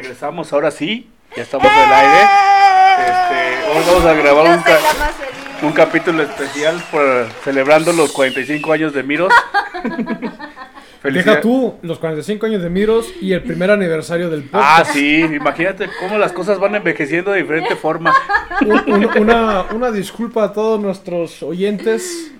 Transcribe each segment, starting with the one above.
Regresamos, ahora sí, ya estamos en el aire. Este, hoy vamos a grabar un, ca- capítulo especial por celebrando los 45 años de Miros. Deja tú los 45 años de Miros y el primer aniversario del Ah, podcast. sí, imagínate cómo las cosas van envejeciendo de diferente forma. Un- un- una, una disculpa a todos nuestros oyentes.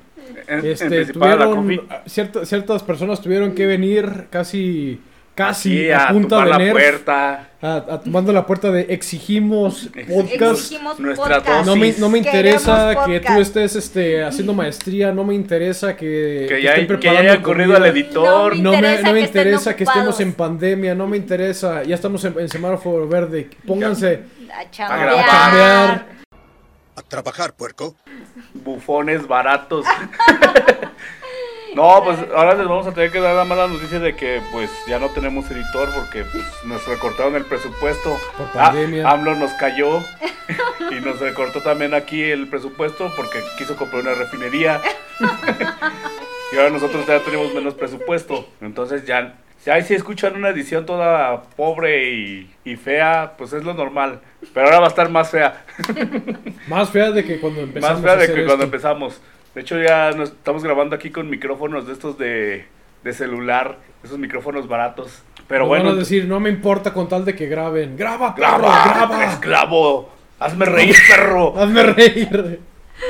En, en Este, la tuvieron, cofi- cierta- ciertas personas tuvieron que venir casi, casi Sí, a, a punta de la nerf, puerta. a, a tomando la puerta de exigimos podcast. Exigimos Nuestra podcast. No me, no me interesa Queremos que tú estés este, haciendo maestría, no me interesa que, Que que ya, estén que ya preparando hayan corrido al editor. No me, interesa no me que estén interesa que estemos en pandemia, no me interesa. Ya estamos en, en semáforo verde. Pónganse. A chambear. A trabajar, puerco. bufones baratos. no, pues ahora les vamos a tener que dar la mala noticia de que pues ya no tenemos editor porque pues, nos recortaron el presupuesto. Por Ah, pandemia. AMLO nos cayó y nos recortó también aquí el presupuesto porque quiso comprar una refinería. y ahora nosotros ya tenemos menos presupuesto. Entonces ya, si ahí sí escuchan una edición toda pobre y, y fea, pues es lo normal. Pero ahora va a estar más fea. Más fea de que cuando empezamos Más fea de que cuando empezamos. De hecho, ya nos estamos grabando aquí con micrófonos de estos de, de celular, esos micrófonos baratos. Pero Nos bueno, van a decir, no me importa con tal de que graben. ¡Graba, perro! graba, ¡Graba! esclavo, hazme reír, perro. ¡Hazme reír!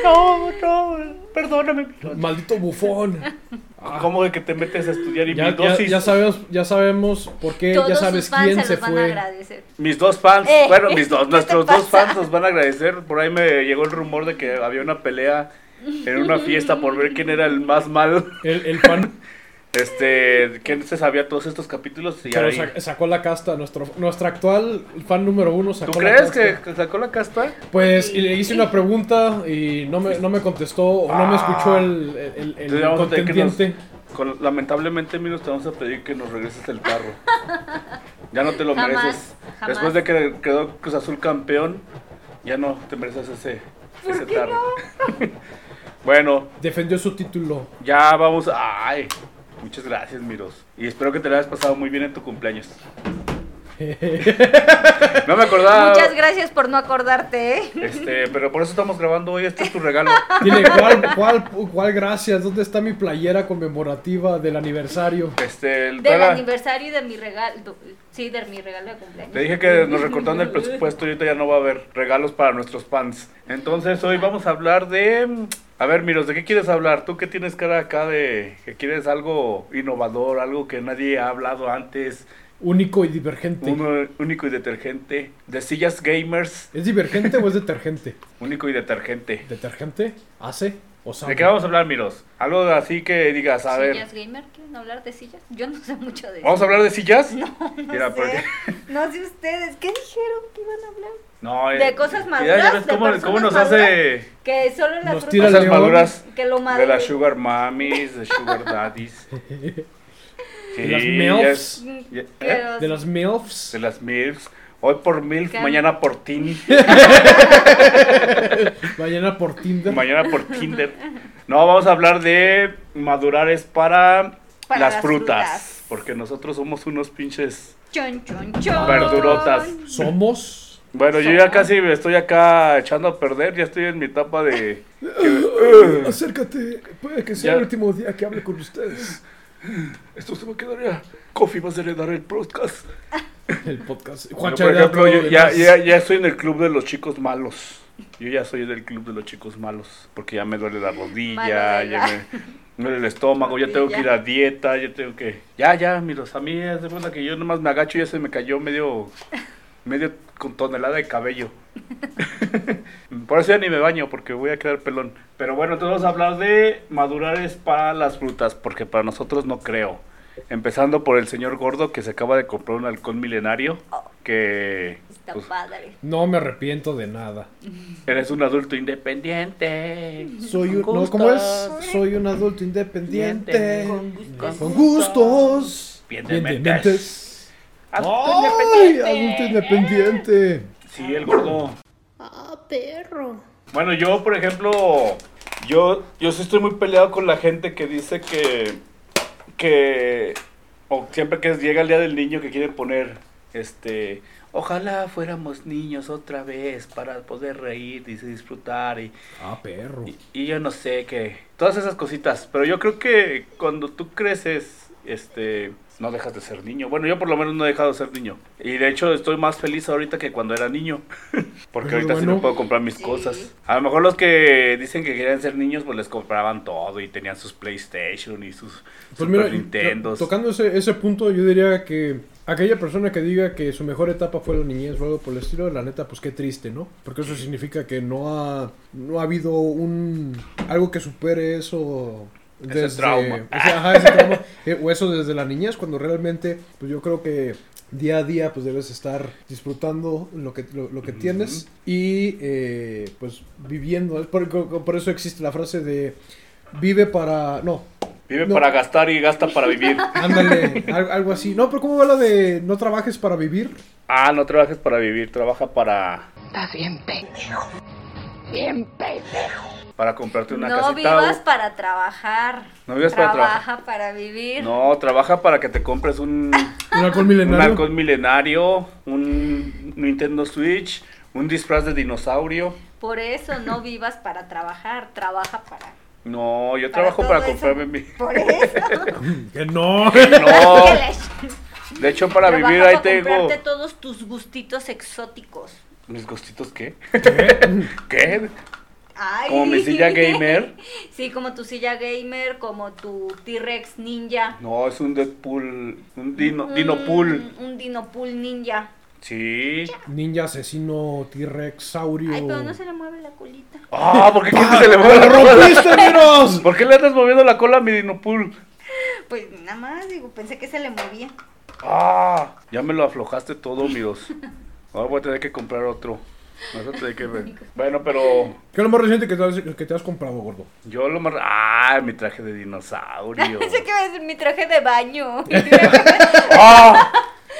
No, no, perdóname. ¡Maldito bufón! ¿Cómo de que te metes a estudiar y Ya, mis ya, dosis? ya sabemos, ya sabemos por qué, Todos ya sabes sus fans quién se se los van a fue. agradecer. Mis dos fans, Eh, bueno, mis dos, ¿qué nuestros dos fans nos van a agradecer. Por ahí me llegó el rumor de que había una pelea en una fiesta por ver quién era el más malo. El, el fan Este, ¿quién se sabía todos estos capítulos? Y ahí- sa- sacó la casta. Nuestro, nuestro actual fan número uno sacó ¿Tú la crees casta. que, que sacó la casta? Pues y le hice una pregunta y no me, no me contestó o no me escuchó el, el, el- el a que nos- contendiente. con- lamentablemente, Minos, te vamos a pedir que nos regreses el carro. Ya no te lo Jamás, mereces. jamás. Después de que quedó Cruz Azul campeón, ya no te mereces ese, ese carro. bueno, Defendió su título. ya vamos. Ay, muchas gracias, Miros. Y espero que te la hayas pasado muy bien en tu cumpleaños. No me acordaba. Muchas gracias por no acordarte, ¿eh? Este, pero por eso estamos grabando hoy. Este es tu regalo. Dile, ¿cuál, cuál, ¿cuál gracias? ¿Dónde está mi playera conmemorativa del aniversario? Este, el- Del aniversario y de mi regalo. Sí, de mi regalo de cumpleaños. Te dije que nos recortaron el presupuesto y ahorita ya no va a haber regalos para nuestros fans. Entonces hoy vamos a hablar de... A ver, Miros, ¿de qué quieres hablar? Tú que tienes cara acá de que quieres algo innovador, algo que nadie ha hablado antes, Único y divergente. uno único y detergente, de sillas gamers, ¿Es divergente o es detergente? único y detergente. ¿Detergente? ¿Hace? ¿O sabe? ¿De qué vamos a hablar, Miros? Algo así que digas, a ver. ¿Sillas gamer? ¿Quieren hablar de sillas? Yo no sé mucho de ¿Vamos a hablar de sillas? No, no Mira, sé. porque- No sé ustedes. ¿Qué dijeron que iban a hablar? No, eh, De cosas maduras, ya ves de cómo, cómo nos maduras. hace Que solo las Nos tira cosas maduras. que lo De madure. las sugar mommies, de sugar daddies. Sí, De las ya milfs. es- ya- Que ¿eh? los- De las MILFs. De las milfs. Hoy por milf, ¿Qué? mañana por teen, Mañana por Tinder. mañana por Tinder. No, vamos a hablar de madurares para, Para las, las frutas, frutas. Porque nosotros somos unos pinches... Chon, chon, chon. Verdurotas. Somos. Bueno, yo ya casi me estoy acá echando a perder, ya estoy en mi etapa de... que- Acércate. Puede que sea Ya. el último día que hable con ustedes. Esto se va a quedar ya. Coffee vas a heredar el podcast. El podcast. Bueno, por ejemplo, yo ya, ya, ya estoy en el club de los chicos malos. Yo ya soy del club de los chicos malos. Porque ya me duele la rodilla, ya me duele el estómago, ya tengo que ir a dieta, ya tengo que... Ya, ya, miros, a mí es de cuenta que yo nomás me agacho y ya se me cayó medio... Medio con tonelada de cabello. Por eso ya ni me baño, porque voy a quedar pelón. Pero bueno, entonces vamos a hablar de madurares para las frutas, porque para nosotros no creo. Empezando por el señor gordo que se acaba de comprar un halcón milenario, que Está pues, padre. No me arrepiento de nada. eres un adulto independiente. Soy un, Con no, ¿cómo es? Soy un adulto independiente. Con gustos. Con gustos. Bien de Bien de mentes. Adulto ¡Ay! independiente. Adulto independiente. Sí, el gordo. Ah, perro. Bueno, yo, por ejemplo, yo, yo sí estoy muy peleado con la gente que dice que, que, o siempre que llega el día del niño que quiere poner este, ojalá fuéramos niños otra vez para poder reír y disfrutar y, Ah, perro. y, y yo no sé qué, todas esas cositas, pero yo creo que cuando tú creces, este, no dejas de ser niño. Bueno, yo por lo menos no he dejado de ser niño. Y de hecho estoy más feliz ahorita que cuando era niño. Porque ahorita sí me puedo comprar mis Sí. cosas. A lo mejor los que dicen que querían ser niños, pues les compraban todo y tenían sus PlayStation y sus Pues Super mira, Nintendos. to- tocando ese, ese punto, yo diría que aquella persona que diga que su mejor etapa fue la niñez o algo por el estilo, la neta, pues qué triste, ¿no? Porque eso significa que no ha, no ha habido un algo que supere eso. Ese trauma. ese- ajá, ese trauma, eh, o eso desde la niñez, cuando realmente, pues yo creo que día a día, pues debes estar disfrutando lo que, lo, lo que tienes y, eh, pues, viviendo. Es Por, por eso existe la frase de vive para... No, Vive No. para gastar y gasta para vivir. Ándale, al- algo así. No, pero ¿cómo va lo de no trabajes para vivir? ah, no trabajes para vivir, trabaja para, Estás bien pendejo. Bien pendejo. Para comprarte una no casita. vivas o- para trabajar. No vivas para Trabaja para vivir. No, trabaja para que te compres un, Un alcohol un milenario. halcón milenario, un Nintendo Switch, un disfraz de dinosaurio. Por eso no vivas para trabajar. Trabaja para. No, yo para trabajo para eso. comprarme mi... Por eso. Que no. No, ¿Qué les- de hecho para Trabaja vivir ahí para tengo... comprarte todos tus gustitos exóticos. ¿Mis gustitos qué? ¿Qué? ¿Qué? Ay. ¿Como mi silla gamer? Sí, como tu silla gamer, como tu T-Rex ninja. No, es un Deadpool, un Dino, Un- Dinopool. Un Dinopool ninja. Sí. Ninja asesino T-Rex saurio. Ay, pero no se le mueve la colita. Ah, ¿por qué que se le mueva ¡Lo la rompiste, miros! ¿Por qué le andas moviendo la cola a mi Dinopool? Pues nada más, digo, pensé que se le movía. Ah, ya me lo aflojaste todo, miros. Ahora voy a tener que comprar otro. Que ver. Bueno, pero ¿Qué es lo más reciente que te has, que te has comprado, gordo? yo lo más... Ah, mi traje de dinosaurio. Pensé que iba a decir mi traje de baño. ¡Ah!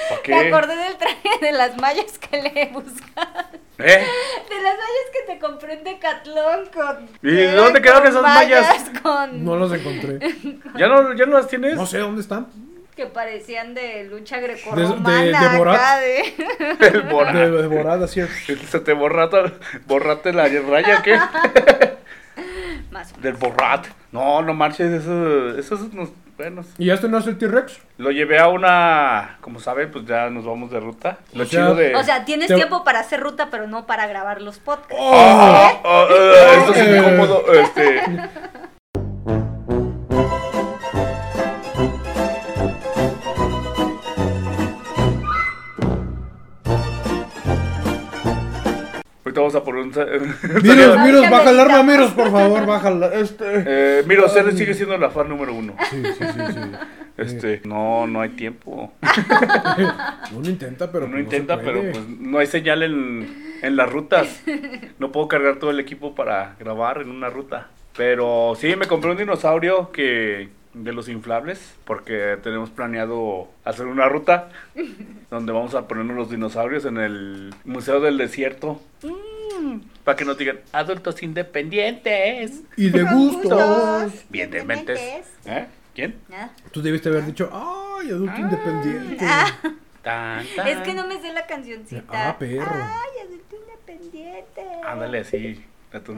¿Para Me acordé del traje de las mallas que le buscaba. ¿Eh? De las mallas que te compré en Decathlon con... ¿Y de dónde quedaron esas mallas? Con... No las encontré. ¿Ya no, ¿Ya no las tienes? No sé dónde están. Que parecían de lucha grecorromana de- de Borat. acá de... El borra- De, de Borada, así. Se te borrata, borrate la raya, ¿qué? Más. Del borrat. No, no marches, eso, eso es unos buenos. ¿Y ya estrenaste el T-Rex? Lo llevé a una, como saben, pues ya nos vamos de ruta. Lo O sea- chido de... O sea, tienes Te- tiempo para hacer ruta, pero no para grabar los podcasts. Ah, ah, ah, esto es incómodo, este... Vamos a poner un... Miros, miros, baja el arma, miros, por favor, bájala. Este. Eh, mira, usted sigue siendo la fan número uno. Sí, sí, sí, sí. Este, no, no hay tiempo. Uno intenta, pero. Uno pues, no se intenta, pero pues no hay señal en, en las rutas. No puedo cargar todo el equipo para grabar en una ruta. Pero sí, me compré un dinosaurio que de los inflables porque tenemos planeado hacer una ruta donde vamos a ponernos los dinosaurios en el Museo del Desierto. Mm, para que nos digan adultos independientes. Y de gustos. Bien de mentes. ¿Eh? ¿Quién? Tú debiste haber dicho, ay, adulto independiente. Ah, Tan, tan. es que no me sé la cancioncita. Ah, perro. Ay, adulto independiente. Ándale tu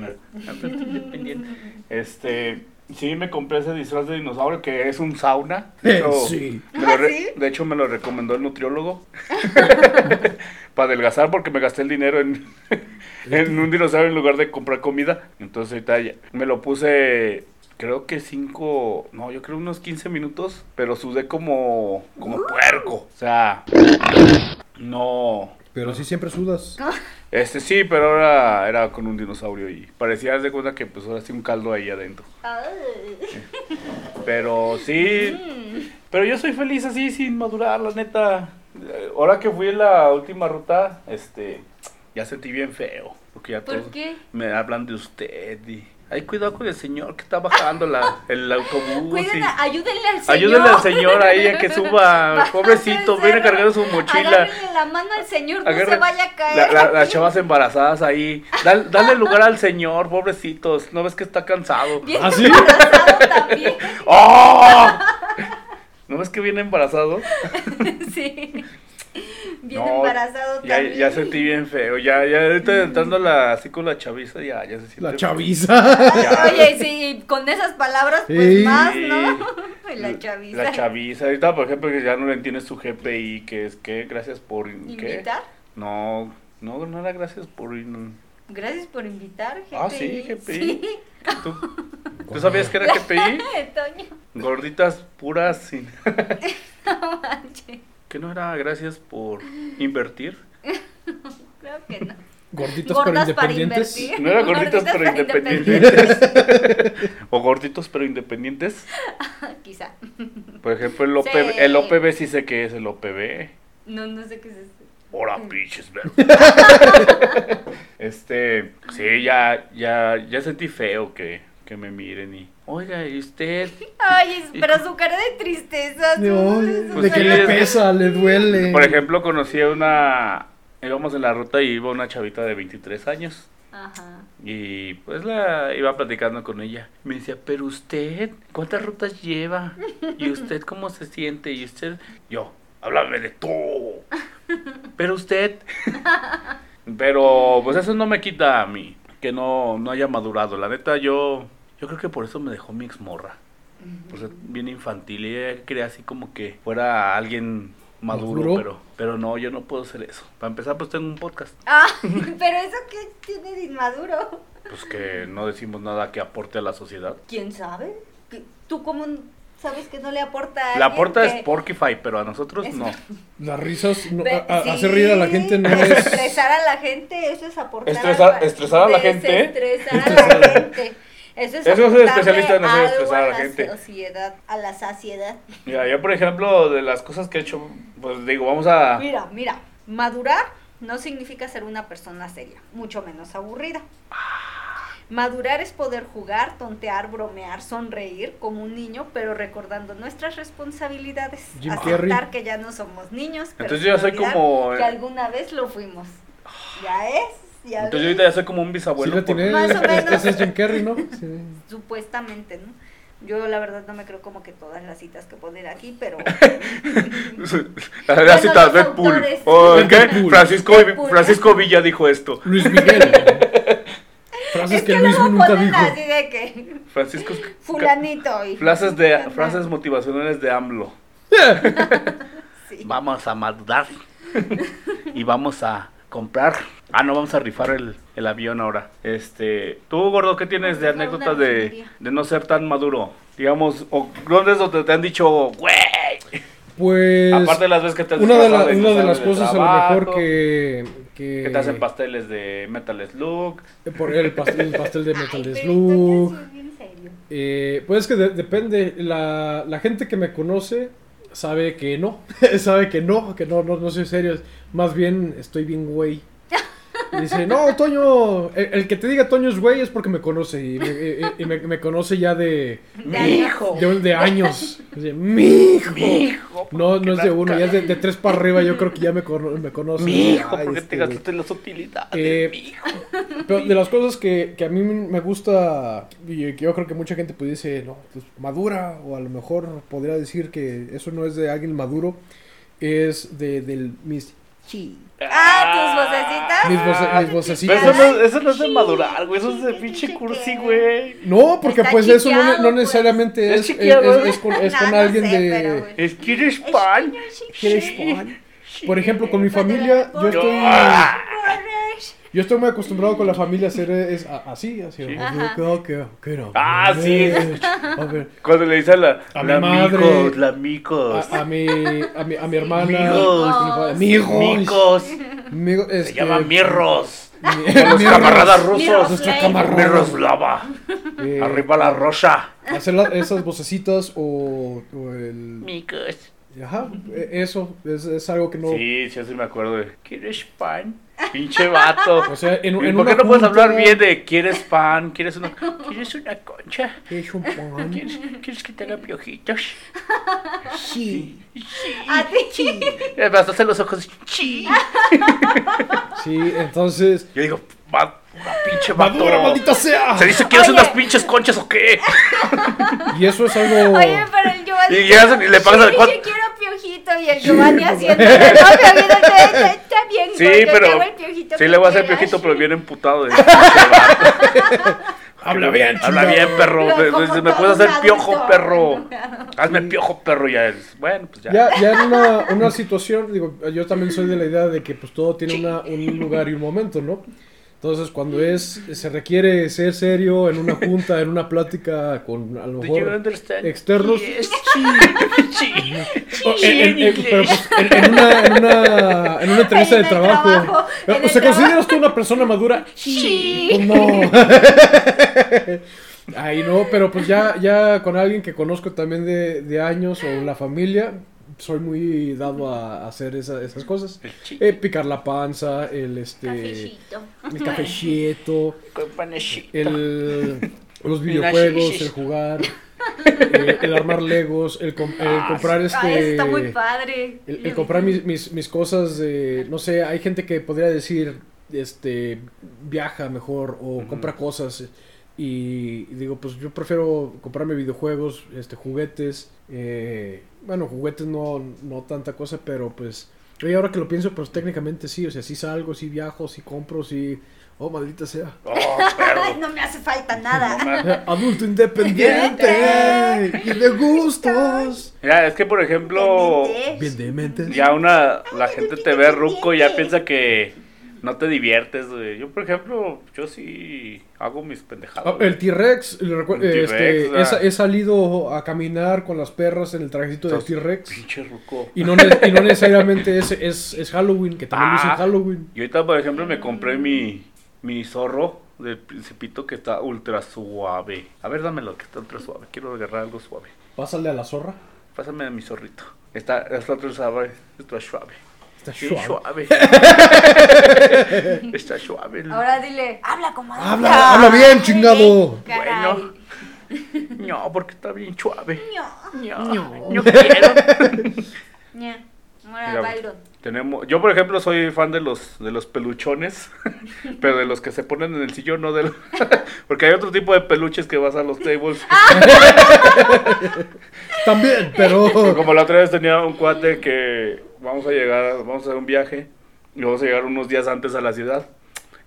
adulto independiente. Este, sí, me compré ese disfraz de dinosaurio que es un sauna. De hecho, Sí. me lo ¿Ah, re- sí? de hecho, me lo recomendó el nutriólogo. Para adelgazar porque me gasté el dinero en, en un dinosaurio en lugar de comprar comida. Entonces ahorita ya- me lo puse, creo que cinco, no, yo creo unos 15 minutos, pero sudé como, como puerco. O sea, no, Pero sí siempre sudas. este sí, pero ahora era con un dinosaurio y parecía de cuenta que pues ahora sí un caldo ahí adentro. Ay. Pero sí, pero yo soy feliz así sin madurar, la neta. Ahora que fui en la última ruta, este, ya sentí bien feo, porque ya ¿Por todos qué? me hablan de usted y ay, cuidado con el señor que está bajando la, el autobús. Y- ayúdenle al señor. Ayúdenle al señor ahí a que suba, pobrecito, viene cargando su mochila. Agárrenle la mano al señor, no se vaya a caer. la- la- las chavas embarazadas ahí. Dale, dale lugar al señor, pobrecitos. ¿No ves que está cansado? Bien ¿Ah, sí? embarazado también. ¡Oh! ¿No ves que viene embarazado? sí. Bien No, embarazado Ya, también. ya sentí bien feo. Ya, ya ahorita entrando la, así con la chaviza, ya, ya se siente. La chaviza. Ya. Oye, sí, con esas palabras, pues Sí. más, ¿no? La chaviza. La chaviza. Ahorita, por ejemplo, que ya no le entiendes su GPI, que es que gracias por. ¿qué? ¿Invitar? No, no, no era gracias por. Gracias por invitar, GPI. Ah, sí, GPI. Sí. ¿Tú, ¿tú sabías que era GPI? Toño, Gorditas puras sin. no manches. ¿Que no era gracias por invertir? Creo que no. Gorditas Gordas pero para independientes. invertir. No era gorditas pero independientes. o gorditos pero independientes. Quizá. Por ejemplo, el, OPB, Sí. el OPB sí sé que es el OPB. No, no sé qué es eso. Hola, pinches, ver. Este, sí, ya, ya, ya sentí feo que, que me miren y. Oiga, ¿y usted? Ay, pero su cara de tristeza. No, de Pues que sí, le es- pesa, le duele. Por ejemplo, conocí a una. Íbamos en la ruta y iba una chavita de 23 años. Ajá. Y pues la iba platicando con ella. Me decía, pero usted, ¿cuántas rutas lleva? ¿Y usted cómo se siente? Y usted, yo, háblame de todo. Pero usted. Pero pues eso no me quita a mí que no, no haya madurado. La neta, yo, yo creo que por eso me dejó mi exmorra. Pues bien infantil. Y ella quería así como que fuera alguien maduro, ¿Maduro? pero, pero no, yo no puedo hacer eso. Para empezar, pues tengo un podcast. Ah, pero eso qué tiene de inmaduro. Pues que no decimos nada que aporte a la sociedad. ¿Quién sabe? ¿Qué- ¿Tú cómo sabes que no le aporta a La aporta que- es Porkify, pero a nosotros Es- no. Las risas, no, Ve- a- a- sí, hacer reír a la gente no es. Estresar a la gente, eso es aportar. Estresar- estresar a la gente. Desestresar a la gente. Eso es Eso es especialista en hacer algo estresar a la gente. sociedad, a la saciedad. Mira, yo por ejemplo, de las cosas que he hecho, pues digo, vamos a... Mira, mira, madurar no significa ser una persona seria, mucho menos aburrida. Madurar es poder jugar, tontear, bromear, sonreír como un niño, pero recordando nuestras responsabilidades. Jim aceptar Carrey. que ya no somos niños, pero Entonces yo soy como- que alguna vez lo fuimos. Ya es, ya Entonces yo ahorita ya soy como un Sí, bisabuelo. le por- tiene. Más o menos. Ese es Jim Carrey, ¿no? Sí. Supuestamente, ¿no? Yo la verdad no me creo como que todas las citas que poner aquí, pero La Bueno, cita los Deadpool. autores. ¿O qué? Deadpool. Francisco, Deadpool. Francisco Villa dijo esto. Luis Miguel. Frases es que que Luis luego nunca ponen dijo. así de que Francisco... fulanito y Frases, de, frases motivacionales de AMLO. Sí. Vamos a madurar. y vamos a comprar. Ah, no, vamos a rifar el, el avión ahora. Este, tú, gordo, ¿qué tienes de rifar anécdotas de, de no ser tan maduro? Digamos, o ¿dónde es donde te han dicho, güey? Pues. Aparte de las veces que te has una de, la- una de las cosas a lo trabajo, mejor que. Que, Que te hacen pasteles de Metal Slug. Por el pastel, el pastel de Metal Ay, Slug. Eh, pues es que de- depende. La, la gente que me conoce sabe que no. sabe que no, que no, no, no soy serio. Más bien estoy bien güey. Dice, no, Toño, el, el que te diga Toño es güey es porque me conoce. Y me, y- y me- me conoce ya de, De años. de, de años. Dice, mi hijo. No, no es de uno, ya es de, de tres para arriba. Yo creo que ya me, cono- me conoce. Mijo, Ay, ¿por qué este te gastaste las utilidades? Eh? Pero de las cosas que, que a mí me gusta y que yo creo que mucha gente dice, no, pues madura o a lo mejor podría decir que eso no es de alguien maduro, es de del mis chi. Ah, tus vocecitas. Mis, voce- mis Pero vocecitas. eso no, eso no es de madurar, güey. Eso es de pinche cursi, güey. No, porque Está pues eso no, pues. necesariamente Es es, es, chiqueado, es- es con, es con No, no alguien sé, de... pero. Es ¿Quieres pan? ¿Quieres pan? Por ejemplo, con mi familia, yo estoy... Yo estoy muy acostumbrado con la familia a hacer es, a- así, así. Sí. Ah, sí. A ver, Cuando le dice a la, A la mi madre. micos, la micos. a, a mi, a mi, a mi hermana. Migos. Mijos. Micos. Migo- Se llama mirros. mi- los camaradas rusos. Mirros. Nuestra camarada. Mirros lava. Eh, Arriba la rosa. Hacer la- esas vocecitas o, o el. Micos. Ajá, e- eso es, es algo que no. Sí, sí, así me acuerdo de. ¿Quieres pan? Pinche vato. O sea, en, en ¿Por qué no puedes hablar bien de quieres pan? ¿Quieres una, ¿quieres una concha? ¿Quieres un pan? ¿Quieres, ¿Quieres que te haga piojitos? Sí. A ti. Eh, Me hasta los ojos. Sí. Sí, entonces. Yo digo, va, una pinche. ¡Madura, maldita sea! ¿Se dice quieres Oye. unas pinches conchas o qué? Y eso es algo. Oye, pero yo Y llegas y le pagas sí, al cuatro. Yo quiero piojito y el Giovanni haciendo. Mira, está, bien. Sí, pero. el Sí, que le voy a hacer piojito, pero bien emputado. De, Habla bien, Habla chingado. bien, perro. Pero Me, me puedes hacer piojo, adulto. perro. Hazme piojo, perro. Ya es. Bueno, pues ya. Ya, ya en una, una situación, digo, yo también soy de la idea de que pues todo tiene una, un lugar y un momento, ¿no? Entonces, cuando es se requiere ser serio en una junta, en una plática con a lo mejor externos, Yes, en, en- en- pero, pues, en- en una, en, una, en una entrevista En de trabajo, en ¿se consideras tú una persona madura? Sí. Pues no. Ay, no, pero pues ya, ya con alguien que conozco también de, de años o la familia, soy muy dado a hacer esa- esas cosas. Eh, picar la panza, el este Cafecito. el cafecito, el los videojuegos, el jugar, eh, el armar legos, el, com- el comprar este Ay, está muy padre. el, el comprar mis, mis, mis cosas de, no sé, hay gente que podría decir, este, viaja mejor o compra cosas y digo, pues yo prefiero comprarme videojuegos, este, juguetes, eh, bueno, juguetes no, no tanta cosa, pero pues, y ahora que lo pienso, pues técnicamente sí, o sea, sí salgo, sí viajo, sí compro, sí, oh, maldita sea. Oh, no me hace falta nada. Adulto independiente y de gustos. Mira, es que por ejemplo, Bien de mente. ya una, la gente te ve ruco y ya piensa que no te diviertes, güey. Yo, por ejemplo, yo sí hago mis pendejadas. Ah, el T-Rex, este, he, he salido a caminar con las perras en el trajecito del T-Rex. Pinche ruco. Y no, y no necesariamente es, es, es Halloween, que también Ah. Halloween. Y ahorita, por ejemplo, me compré mi, mi zorro del principito que está ultra suave. A ver, dámelo, que está ultra suave. Quiero agarrar algo suave. Pásale a la zorra. Pásame a mi zorrito. Está, está ultra suave. Está suave. Está suave. suave. está suave. Ahora dile, habla como. Habla, habla bien, chingado. Caray. Bueno. No, porque está bien suave. Ño, No, no quiero. Mira. Tenemos, yo por ejemplo soy fan de los de los peluchones, pero de los que se ponen en el sillón, no de los- porque hay otro tipo de peluches que vas a los tables. También, pero. Como la otra vez tenía un cuate que vamos a llegar, vamos a hacer un viaje y vamos a llegar unos días antes a la ciudad.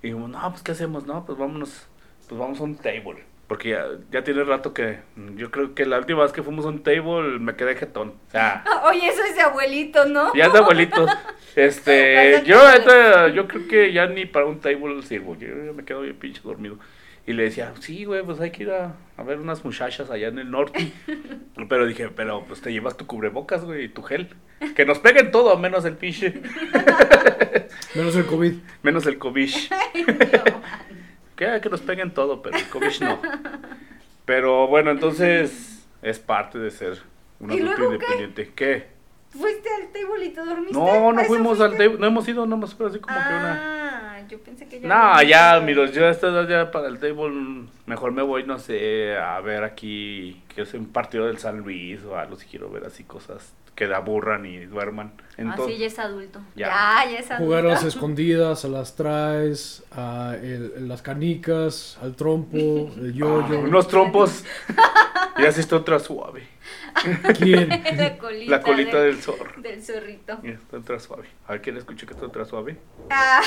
Y dijimos, no, pues ¿qué hacemos? No, pues vámonos, pues vamos a un table. Porque ya, ya tiene rato que, yo creo que la última vez que fuimos a un table me quedé jetón. O sea, Oye, eso es de abuelito, ¿no? ya es de abuelito. Este, yo, yo creo que ya ni para un table sirvo. Yo, yo me quedo bien pinche dormido. Y le decía, sí, güey, pues hay que ir a, a ver unas muchachas allá en el norte. Pero dije, pero pues te llevas tu cubrebocas, güey, y tu gel. Que nos peguen todo, menos el pinche, Menos el COVID. menos el COVID. Que, que nos peguen todo, pero el COVID no. Pero bueno, entonces es parte de ser un ¿Y adulto independiente. ¿Qué? ¿Fuiste al table y te dormiste? No, ¿A no fuimos al table, no hemos ido, no hemos ido así como que una... Ah, yo pensé que ya. No, ya, mira, yo a esta edad ya para el table mejor me voy, no sé, a ver aquí, que es un partido del San Luis o algo si quiero ver así cosas que aburran y duerman. Ah, Entonces, sí, ya es adulto. Ya. Ya, ya, es adulto. Jugar a las escondidas, a las traes, a el- las canicas, al trompo, el yoyo. unos trompos y así está otra suave. ¿Quién? la colita. La colita de- del zorro. Del zorrito. Mira, está suave. A ver quién escucha que está otra suave. Ah,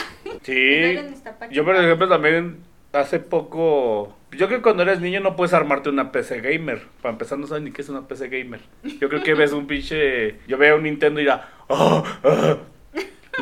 Sí. Yo, por ejemplo, también hace poco. Yo creo que cuando eres niño no puedes armarte una PC gamer. Para empezar, no sabes ni qué es una PC gamer. Yo creo que ves un pinche. Yo veo un Nintendo y ya.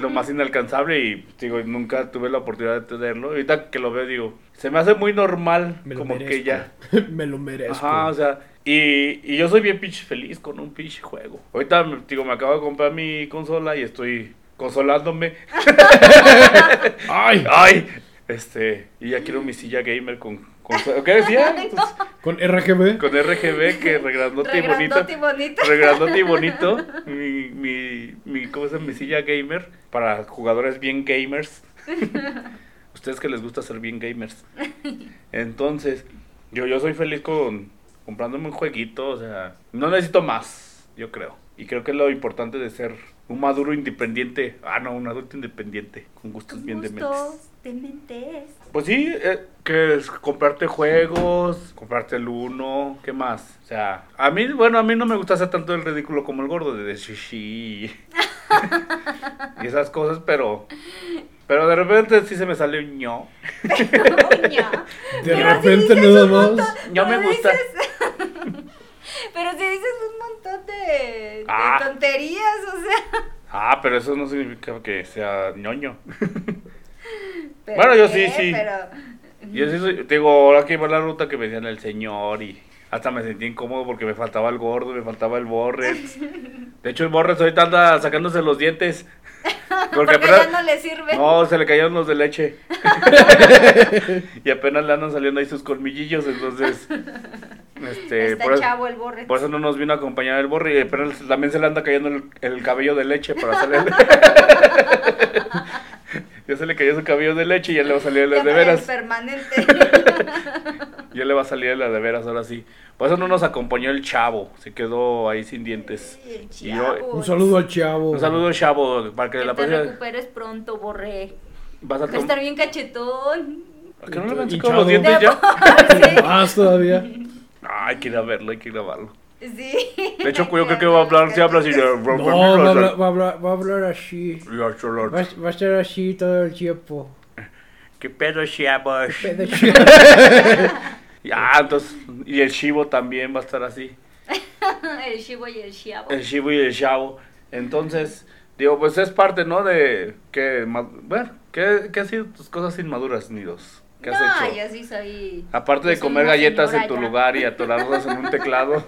Lo más inalcanzable y digo, nunca tuve la oportunidad de tenerlo. Ahorita que lo veo, digo, se me hace muy normal. Como merezco. que ya. Me lo merezco. Ajá, o sea, y, y yo soy bien pinche feliz con un pinche juego. Ahorita, digo, me acabo de comprar mi consola y estoy consolándome. ¡Ay! ¡Ay! Este, y ya quiero mi silla gamer con, con ¿qué decía? Pues, Con RGB. con RGB, que regrandote y bonito. Regrandote y bonito. Regrandote y bonito. Mi, mi, mi, ¿cómo se llama? Mi silla gamer para jugadores bien gamers. Ustedes que les gusta ser bien gamers. Entonces, yo, yo soy feliz con comprándome un jueguito, o sea, no necesito más, yo creo. Y creo que es lo importante de ser un maduro independiente. Ah, no, un adulto independiente, con gustos bien dementes. Gustos. dementes. Pues sí, eh, que es comprarte juegos, comprarte el uno, ¿qué más? O sea, a mí, bueno, a mí no me gusta hacer tanto el ridículo como el gordo de decir sí. y esas cosas, pero pero de repente sí se me sale un ño. De Pero si repente dices nada más. me gusta. dices- Pero si dices un montón de, de Ah. tonterías, o sea. Ah, pero eso no significa que sea ñoño. ¿pero Bueno, yo qué? sí, sí. Pero, Yo sí soy, digo, ahora que iba la ruta que me decían el señor y hasta me sentí incómodo porque me faltaba el gordo, me faltaba el borres. De hecho, el borres ahorita anda sacándose los dientes. porque apenas- ya no le sirve. No, se le cayeron los de leche. y apenas le andan saliendo ahí sus colmillillos, entonces. Este, Está por, eso, chavo el borre. por eso no nos vino a acompañar el borre, y pero también se le anda cayendo el, el cabello de leche para hacerle. ya se le cayó su cabello de leche y ya le va a salir el Ya de veras. permanente. Ya le va a salir el de veras ahora sí. Por eso no nos acompañó el chavo, se quedó ahí sin dientes. El Y yo- chavo. Un saludo al chavo. Un saludo chavo, para que, Que la te próxima recuperes pronto, borre. vas a Va a estar bien cachetón. ¿A qué no le sacado los dientes ya? Más todavía. Ah, hay que ir a verlo, hay que ir a verlo. Sí. De hecho, yo creo que va a hablar, si habla así. No, va a hablar, va a hablar, va a hablar así. Va, a- va a estar así todo el tiempo. ¿Qué pedo, chavos? Pedo Ya, entonces, y el chivo también va a estar así. el chivo y el chiavo. El chivo y el chavo. Entonces, digo, pues es parte, ¿no? De que, bueno, ¿qué, qué han sido tus cosas inmaduras, Nidos? ¿Qué has no, hecho? yo sí soy. Aparte de soy comer galletas en tu ya. lugar y atorarlas en un teclado.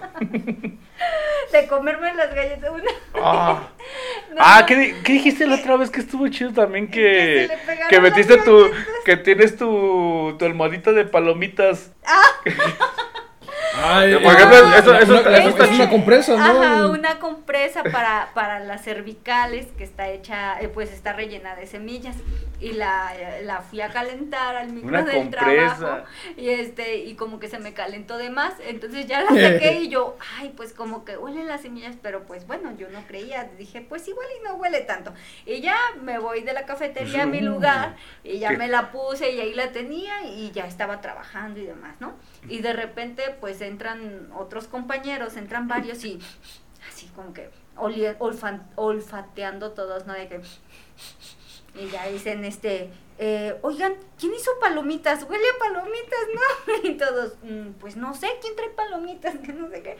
De comerme las galletas. Una... Ah, No, ah no. ¿qué, di- qué dijiste la otra vez que estuvo chido también? Que Que, metiste tu. galletas. Que tienes tu, tu almohadita de palomitas. Ay, Por ejemplo, eso- eso una- está- eso es una compresa, ¿no? Ajá, una compresa para, para las cervicales que está hecha, eh, pues está rellena de semillas. Y la, la fui a calentar al micro Una del compresa. trabajo. Y este, y como que se me calentó de más. Entonces ya la saqué y yo, ay, pues como que huelen las semillas, pero pues bueno, yo no creía. Dije, pues igual y no huele tanto. Y ya me voy de la cafetería a mi lugar y ya ¿Qué? me la puse y ahí la tenía y ya estaba trabajando y demás, ¿no? Y de repente pues entran otros compañeros, entran varios y así como que olfan- olfateando todos, ¿no? De que... Y ya dicen, este, eh, oigan, ¿quién hizo palomitas? Huele a palomitas, ¿no? Y todos, "Mm, pues no sé, ¿quién trae palomitas? Que no sé qué.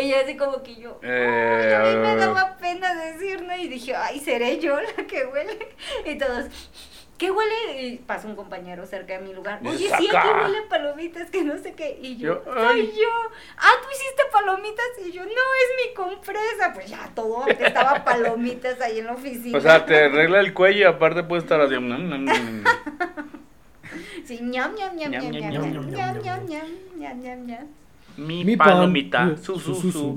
Y ya así como que yo, Eh, a mí me daba pena decir, ¿no? Y dije, ay, ¿seré yo la que huele? Y todos, ¿qué huele? Y pasa un compañero cerca de mi lugar. Oye, sí, aquí huele palomitas, que no sé qué. Y yo, Yo, soy ay. yo. Ah, ¿tú hiciste palomitas? Y yo, no, es mi compresa. Pues ya todo, estaba palomitas ahí en la oficina. O sea, te arregla el cuello y aparte puede estar así. mm, mm, mm. Sí, ñam, Ñam, ñam, ñam, ñam, ñam, ñam, ñam, ñam, ñam, ñam, ñam, ñam. Mi, palomita. Eh, Su, su, su.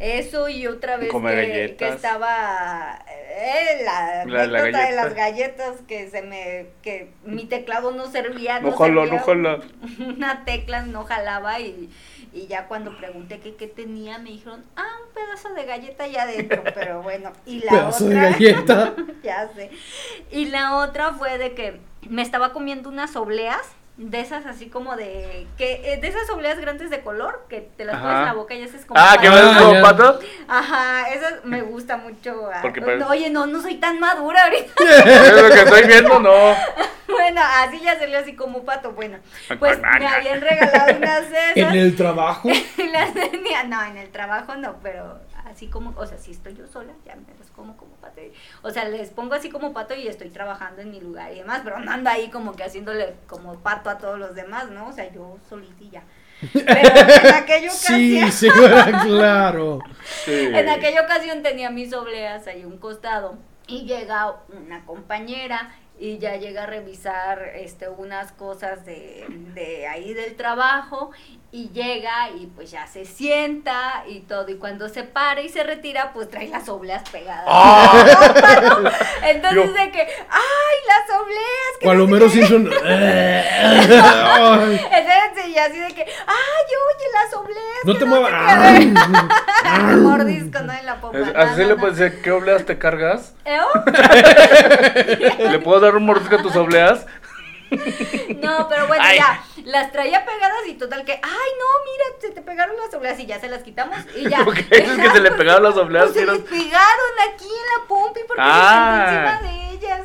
Eso y otra vez Comer que, galletas. que estaba eh, la, La- la anécdota de las galletas que se me que mi teclado no servía, no, No servía, no una tecla no jalaba y, y ya cuando pregunté que qué tenía me dijeron, "Ah, un pedazo de galleta allá adentro", pero bueno, y la Pedazo de otra galleta. ya sé. Y la otra fue de que me estaba comiendo unas obleas de esas así como de que eh, de esas obleas grandes de color que te las Ajá. pones en la boca y haces como Ah, que pato. ves como pato. Ajá, esas me gusta mucho. ah, Porque parece- oye, no, no soy tan madura ahorita. Es lo que estoy viendo, no. bueno, así ya salió así como pato. Bueno, pues me habían regalado unas de esas. En el trabajo. las tenía, no, en el trabajo no, pero así como, o sea, si estoy yo sola, ya me las como como pato. O sea, les pongo así como pato y estoy trabajando en mi lugar y demás, pero no ando ahí como que haciéndole como pato a todos los demás, ¿no? O sea, yo solitilla. Pero en aquella Sí, ocasión, sí, claro. Sí. en aquella ocasión tenía mis obleas ahí un costado y llega una compañera y ya llega a revisar este unas cosas de, de ahí del trabajo y llega y pues ya se sienta y todo y cuando se para y se retira pues trae las obleas pegadas ¡Ah! entonces Yo- de que ay las obleas que Cual no sé Homero qué". Simpson. Entonces y así de que ay oye las obleas No te muevas. qué". Mordisco, no en la popa. Así le no. puedes decir, ¿qué obleas te cargas? ¿Eh? ¿Le puedo dar un mordisco a tus obleas? No, pero bueno, Ay. ya. Las traía pegadas y total que, ay, no, mira, se te pegaron las obleas y ya se las quitamos y ya. ¿Por qué dices que se le pegaron las obleas? Pues se ¿Vieron? les pegaron aquí en la pompi porque Ah. se encima de ellas.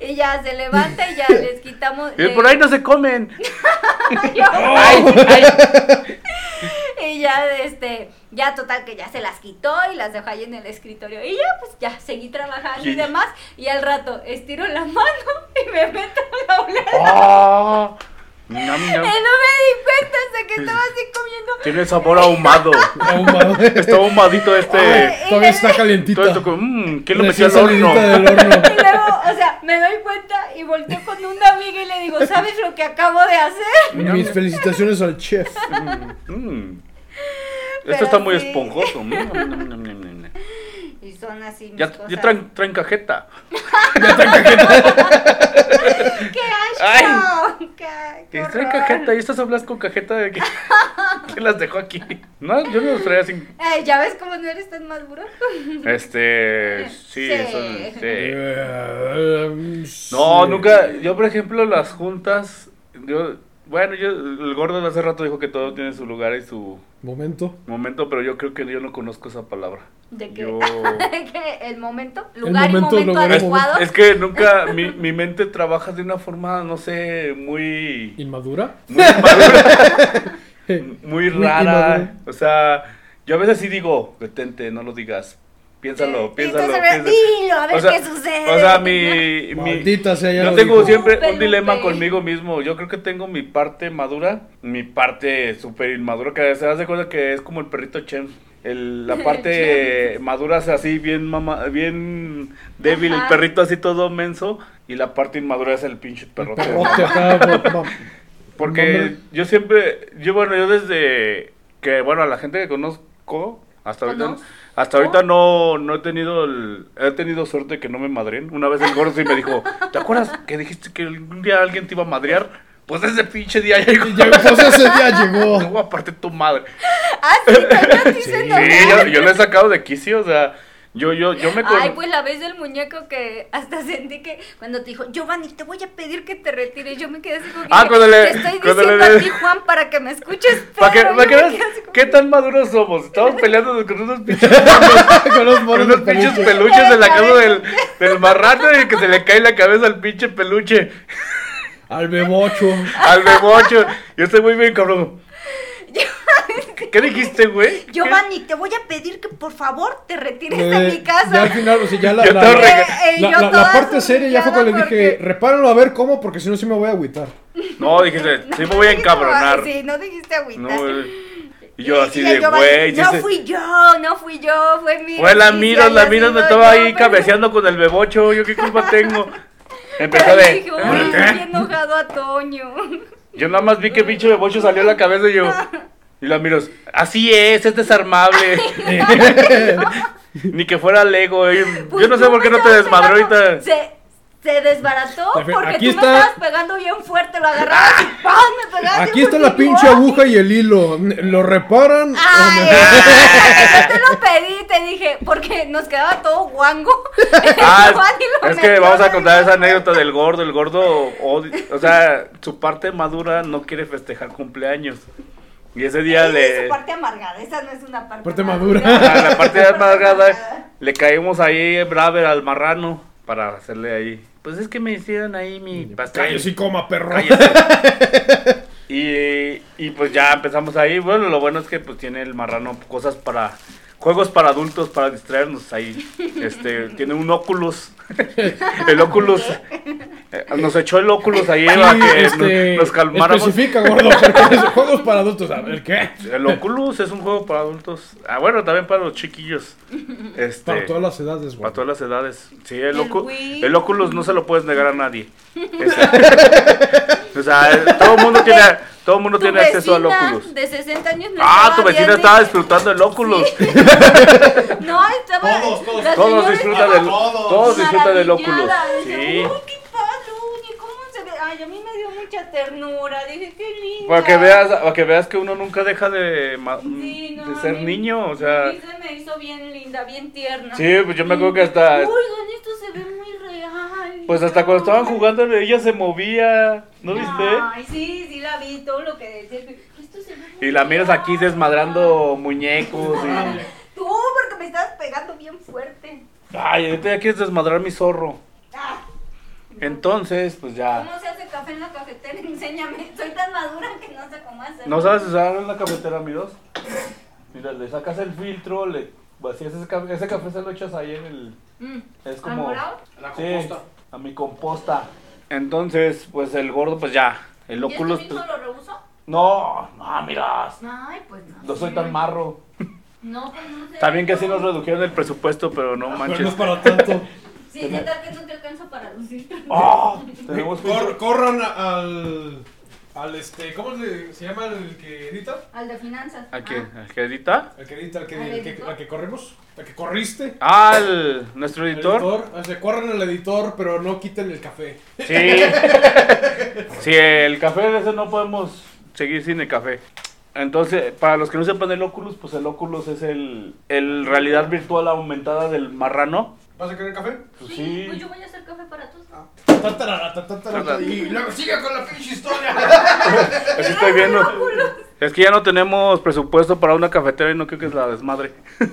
Y ya se levanta y ya les quitamos. Y le- por ahí no se comen. Yo- Ay, ay. Y ya, este, ya total que ya se las quitó y las dejó ahí en el escritorio. Y ya, pues ya seguí trabajando y demás. Y al rato estiro la mano y me meto la oblea. Ah. Y no me di cuenta hasta que estaba así comiendo. Tiene sabor ahumado. Ahumado. Está ahumadito este. Ay, Todavía está calientita. Todo esto como, mmm, ¿quién lo metió al horno? salidita del horno. Y luego, o sea, me doy cuenta y volteo con una amiga y le digo, ¿sabes lo que acabo de hacer? Mis felicitaciones al chef. Mm. Pero Esto está muy esponjoso. Mm, mm, mm, mm, mm, mm. Y son así mis Ya, cosas. ya traen, traen cajeta. ¡Qué asco! ¡Qué, qué Y traen horror! cajeta. ¿Y estas hablas con cajeta de que, que las dejó aquí? No, yo no los traía sin. Ay, ¿Ya ves cómo no eres tan maduro? Este. Sí, Sí. eso. sí. Eh, No, nunca. Yo, por ejemplo, las juntas. Yo, bueno, yo, el gordo de hace rato dijo que todo tiene su lugar y su Momento. momento, pero yo creo que yo no conozco esa palabra. ¿De qué? Yo. ¿Qué? ¿El momento? ¿Lugar momento, y momento lugar adecuado? Es que nunca. Mi, mi mente trabaja de una forma, no sé, muy. ¿Inmadura? Muy madura, muy Muy rara. inmadura. O sea, yo a veces sí digo, detente, no lo digas. Piénsalo, piénsalo. entonces, a ver, piénsalo. dilo, a ver O sea, qué sucede. O sea, mi. mi Maldita sea, ya yo lo tengo dijo. siempre un dilema conmigo mismo. Yo creo que tengo mi parte madura, mi parte súper inmadura, que se hace cuenta que es como el perrito Chen. El- la parte madura es así, bien mama, bien débil, el perrito así todo menso, y la parte inmadura es el pinche perrote. Porque yo siempre, yo bueno, yo desde que, bueno, a la gente que conozco, hasta ahorita, Hasta ahorita no, no he tenido el, he tenido suerte que no me madren. Una vez el gordo sí me dijo, ¿te acuerdas que dijiste que un día alguien te iba a madrear? Pues ese pinche día llegó. Pues ese día llegó. Luego aparte tu madre. Ah, sí, te Sí, hice yo, yo lo he sacado de quicio, o sea, yo, yo, yo me Ay, pues la vez del muñeco que hasta sentí que cuando te dijo, Giovanni, te voy a pedir que te retires, yo me quedé así como que Ah, cuando le- te estoy cuando diciendo le- a ti, Juan, para que me escuches, ¿Para que, para que veas qué tan maduros somos? Estamos peleando con unos pinches Con los Con unos pinches peluche. peluches de la casa del, del marrano y que se le cae la cabeza al pinche peluche. Al bebocho. Al bebocho. Yo estoy muy bien, cabrón. ¿Qué dijiste, güey? Giovanni, te voy a pedir que por favor te retires Eh, de mi casa. Ya al final, o sea, ya la, Eh, eh, la- la- la parte seria ya fue cuando le dije, repáralo a ver cómo, porque si no sí me voy a agüitar. No, dijiste, sí me voy a encabronar. Sí, no dijiste agüita. No, güey. y yo así Y de, güey. No fui yo, no fui yo, fue mi. Fue la Miros, la Miros me estaba ahí cabeceando cabeceando con el bebocho. ¿Yo qué culpa tengo? Empezó de. dije, "Uy, estoy enojado a Toño. Yo nada más vi que el pinche bebocho salió a la cabeza y yo. Y la Miros, así es, es desarmable. Ni que fuera Lego. Pues Yo no sé tú por qué no te desmadró ahorita. Se, se desbarató Aquí porque tú está- me estabas pegando bien fuerte, lo agarrabas y ¡pam! me pegabas. Aquí está la pinche aguja y el hilo. ¿Lo reparan? o Ay, yo te lo pedí, te dije, porque nos quedaba todo guango. Ah, es que vamos a contar esa anécdota del gordo. El gordo, odi- o sea, su parte madura no quiere festejar cumpleaños. Y ese día Esa le. es su parte amargada, esa no es una parte, Parte madura. A la parte amargada le caímos ahí braver al marrano para hacerle ahí. Pues es que me hicieron ahí mi pastel. Cállese y coma, perro. Y, y pues ya empezamos ahí. Bueno, lo bueno es que pues tiene el marrano cosas para juegos para adultos para distraernos ahí. Este tiene un Oculus. el Oculus eh, nos echó el Oculus ahí para Sí, que este, nos, nos calmáramos. Especifica, gordo, juegos para adultos. A ver, ¿qué? El Oculus es un juego para adultos. Ah, bueno, también para los chiquillos. Este, Para todas las edades, Para güey. todas las edades. Sí, el, El el Oculus no se lo puedes negar a nadie. Ese- o sea, todo el mundo tiene, todo el mundo Tu tiene acceso al Oculus. de 60 años no Ah, tu vecina estaba disfrutando el Oculus. No, estaba. Todos, todos, la Todos señora disfrutan del, todos. todos disfrutan del Oculus. Sí. Uy, qué padre, uy, ¿cómo se ve? Ay, a mí me dio mucha ternura. Dije, qué lindo. Para que veas, para que veas que uno nunca deja de, ma- Sí, no, de a ser mí- niño, o a sea, mí se me hizo bien linda, bien tierna. Sí, pues yo me acuerdo que hasta. Oigan, esto se ve muy. Pues hasta cuando estaban jugando ella se movía. ¿No viste? Ay, sí, sí la vi, todo lo que decía. Esto se Y la miras aquí desmadrando muñecos. Y... Tú, porque me estabas pegando bien fuerte. Ay, ahorita ya quieres desmadrar mi zorro. Ah, Entonces, pues ya. ¿Cómo se hace café en la cafetera? Enséñame. Soy tan madura que no sé cómo hacerlo. ¿No sabes usar en la cafetera, amigos? Mira, le sacas el filtro, le vacías ese café, ese café se lo echas ahí en el... Mm. Es ¿Al como... morado? La Sí, composta. A mi composta. Entonces, pues el gordo, pues ya. El ¿Y este óculos... mismo lo rehuso? No, no, miras. Ay, pues no. No soy tan marro. No, pues no sé. Está bien que sí nos redujeron el presupuesto, pero no Pero manches. no es para tanto. Sí, ¿qué tal que no te alcanza para lucir? ¡Oh! Tenemos Cor- corran al. Al este. ¿Cómo se, se llama el que edita? Al de finanzas. ¿A qué? Ah. ¿A qué edita? El que edita, el que, ¿Al el que, editor? al que corremos. El que corriste. Ah, el, nuestro El editor. O sea, corran al editor, pero no quiten el café. Sí. Sí, el café de ese no podemos seguir sin el café. Entonces, para los que no sepan el Oculus, pues el Oculus es el, el realidad virtual aumentada del marrano. ¿Vas a querer café? Pues Sí, sí. pues yo voy a hacer café para todos. Tatarara, Y luego sigue con la pinche historia. Así estoy viendo. Es que ya no tenemos presupuesto para una cafetera y no creo que es la desmadre.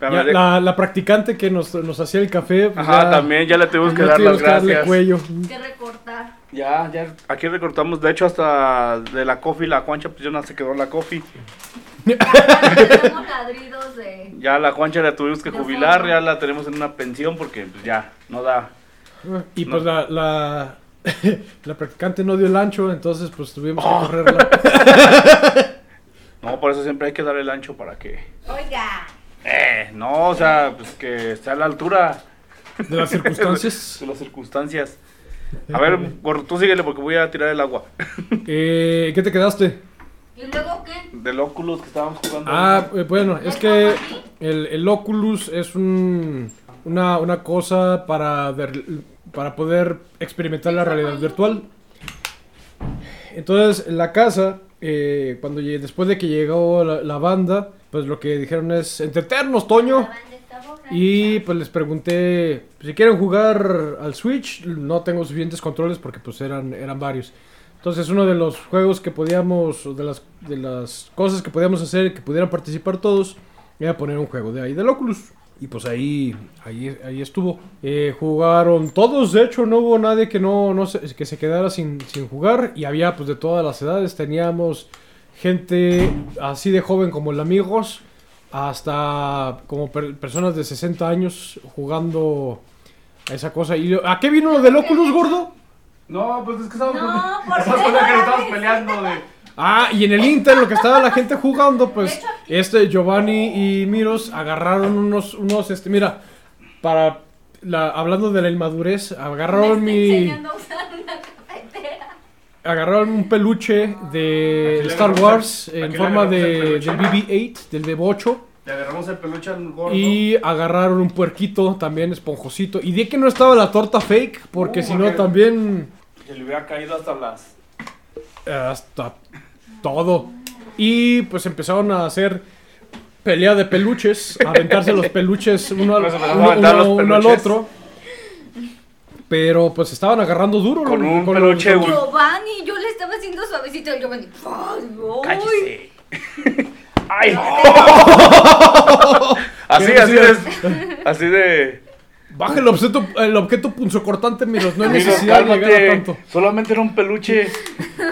Ya, la, la practicante que nos, nos hacía el café. pues Ajá, ya- también ya le tuvimos que ya dar tuvimos las que darle gracias. cuello. Que recortar. Ya, ya, aquí recortamos, de hecho hasta de la coffee, la cuancha, pues ya no se quedó la coffee. Ya la cuancha la tuvimos que jubilar, ya la tenemos en una pensión porque pues ya, no da. Y No. pues la, la, la practicante no dio el ancho, entonces pues tuvimos que Oh. correrla. No, por eso siempre hay que dar el ancho para que... Oiga. Eh, no, o sea, pues que esté a la altura De las circunstancias. de las circunstancias. A ver, gordo, tú síguele porque voy a tirar el agua. Eh, ¿Qué te quedaste? ¿Y luego qué? Del Oculus que estábamos jugando. Ah, eh, bueno, es ¿Ya que el, el Oculus es un, una, una cosa para, ver- para poder experimentar la realidad virtual. Entonces, en la casa, eh, cuando después de que llegó la, la banda, pues lo que dijeron es, entretenernos, Toño. Y pues les pregunté si quieren jugar al Switch, no tengo suficientes controles porque pues eran, eran varios. Entonces uno de los juegos que podíamos, de las, de las cosas que podíamos hacer, que pudieran participar todos, era poner un juego de ahí del Oculus. Y pues ahí, ahí, ahí estuvo. Eh, jugaron todos, de hecho no hubo nadie que no, no se, que se quedara sin, sin jugar. Y había pues de todas las edades, teníamos gente así de joven como el amigos, hasta como per- personas de 60 años jugando a esa cosa. ¿Y a qué vino lo del Oculus, gordo? No, pues es que estamos No, estamos peleando de... Ah, y en el Inter, lo que estaba la gente jugando, pues De este Giovanni y Miros agarraron unos, unos, este, mira, para, la, hablando de la inmadurez, agarraron mi, agarraron un peluche de Star Wars el- en forma de, del BB-8, del BB-8. Le agarramos el peluche al gordo. Y agarraron un puerquito también esponjosito. Y di que no estaba la torta fake, porque Uh, si no también Que le hubiera caído hasta las... hasta todo. Y pues empezaron a hacer pelea de peluches, a aventarse los peluches uno al, Pues a uno- uno- uno al otro. Pero pues estaban agarrando duro. Con un los- peluche, con- güey. Giovanni, yo le estaba haciendo suavecito y Giovanni. ¡Cállese! ¡Ay! así, ¿Qué así de... Así de... Baja el objeto, el objeto punzocortante, miros. No hay necesidad de llegar a tanto. Solamente era un peluche.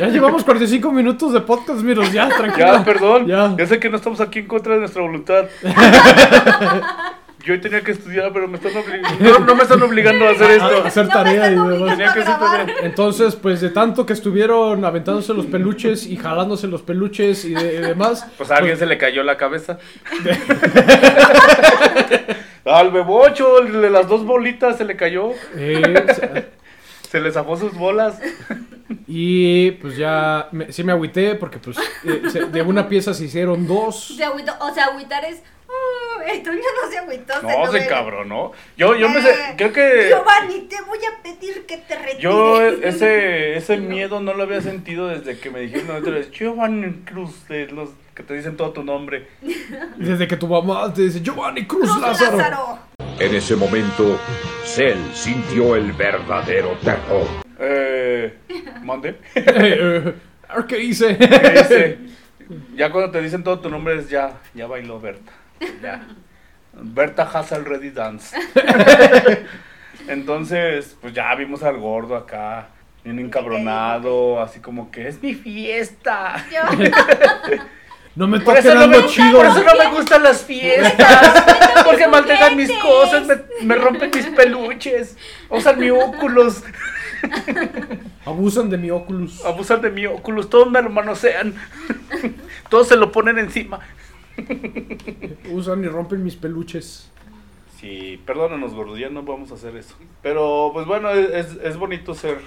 Ya llevamos 45 minutos de podcast, miros. Ya, tranquilo. Ya, perdón. Ya. Ya. sé que no estamos aquí en contra de nuestra voluntad. Yo hoy tenía que estudiar, pero me están obligando. No, no me están obligando a hacer A esto. hacer No me tarea y demás. Tenía que a hacer. Entonces, pues de tanto que estuvieron aventándose los peluches y jalándose los peluches y, de- y demás, Pues a alguien se le cayó la cabeza. Al bebocho, el de las dos bolitas se le cayó. eh, Se le zafó sus bolas. y pues ya me- sí me agüité porque pues eh, se- de una pieza se hicieron dos. Se agüitó, o sea, agüitar es. "Uh, el Toño no se agüitó. No, se ve. encabronó. Yo, yo me sé, Eh, creo que Giovanni, te voy a pedir que te retires. yo ese, ese miedo no lo había sentido desde que me dijeron otra vez, Giovanni Cruz de los que te dicen todo tu nombre. Desde que tu mamá te dice Giovanni Cruz, Cruz Lázaro. Lázaro. En ese momento, Cell sintió el verdadero terror. Eh, mande. Eh, eh, ¿Qué hice? ¿Qué dice? Ya cuando te dicen todo tu nombre es ya, ya bailó Berta. Ya. Berta has already dance. Entonces, pues ya vimos al gordo acá, bien encabronado, así como que es mi fiesta. Yo, No me Por toquen eso, no me, algo chido. por eso no me gustan las fiestas. Porque maltratan mis cosas, me, me rompen mis peluches, usan mi óculos, Abusan de mi Oculus. abusan de mi óculos, todos me lo manosean. Todos se lo ponen encima. Usan y rompen mis peluches. Sí, perdónanos, gordo, ya no vamos a hacer eso. Pero, pues bueno, es, es bonito ser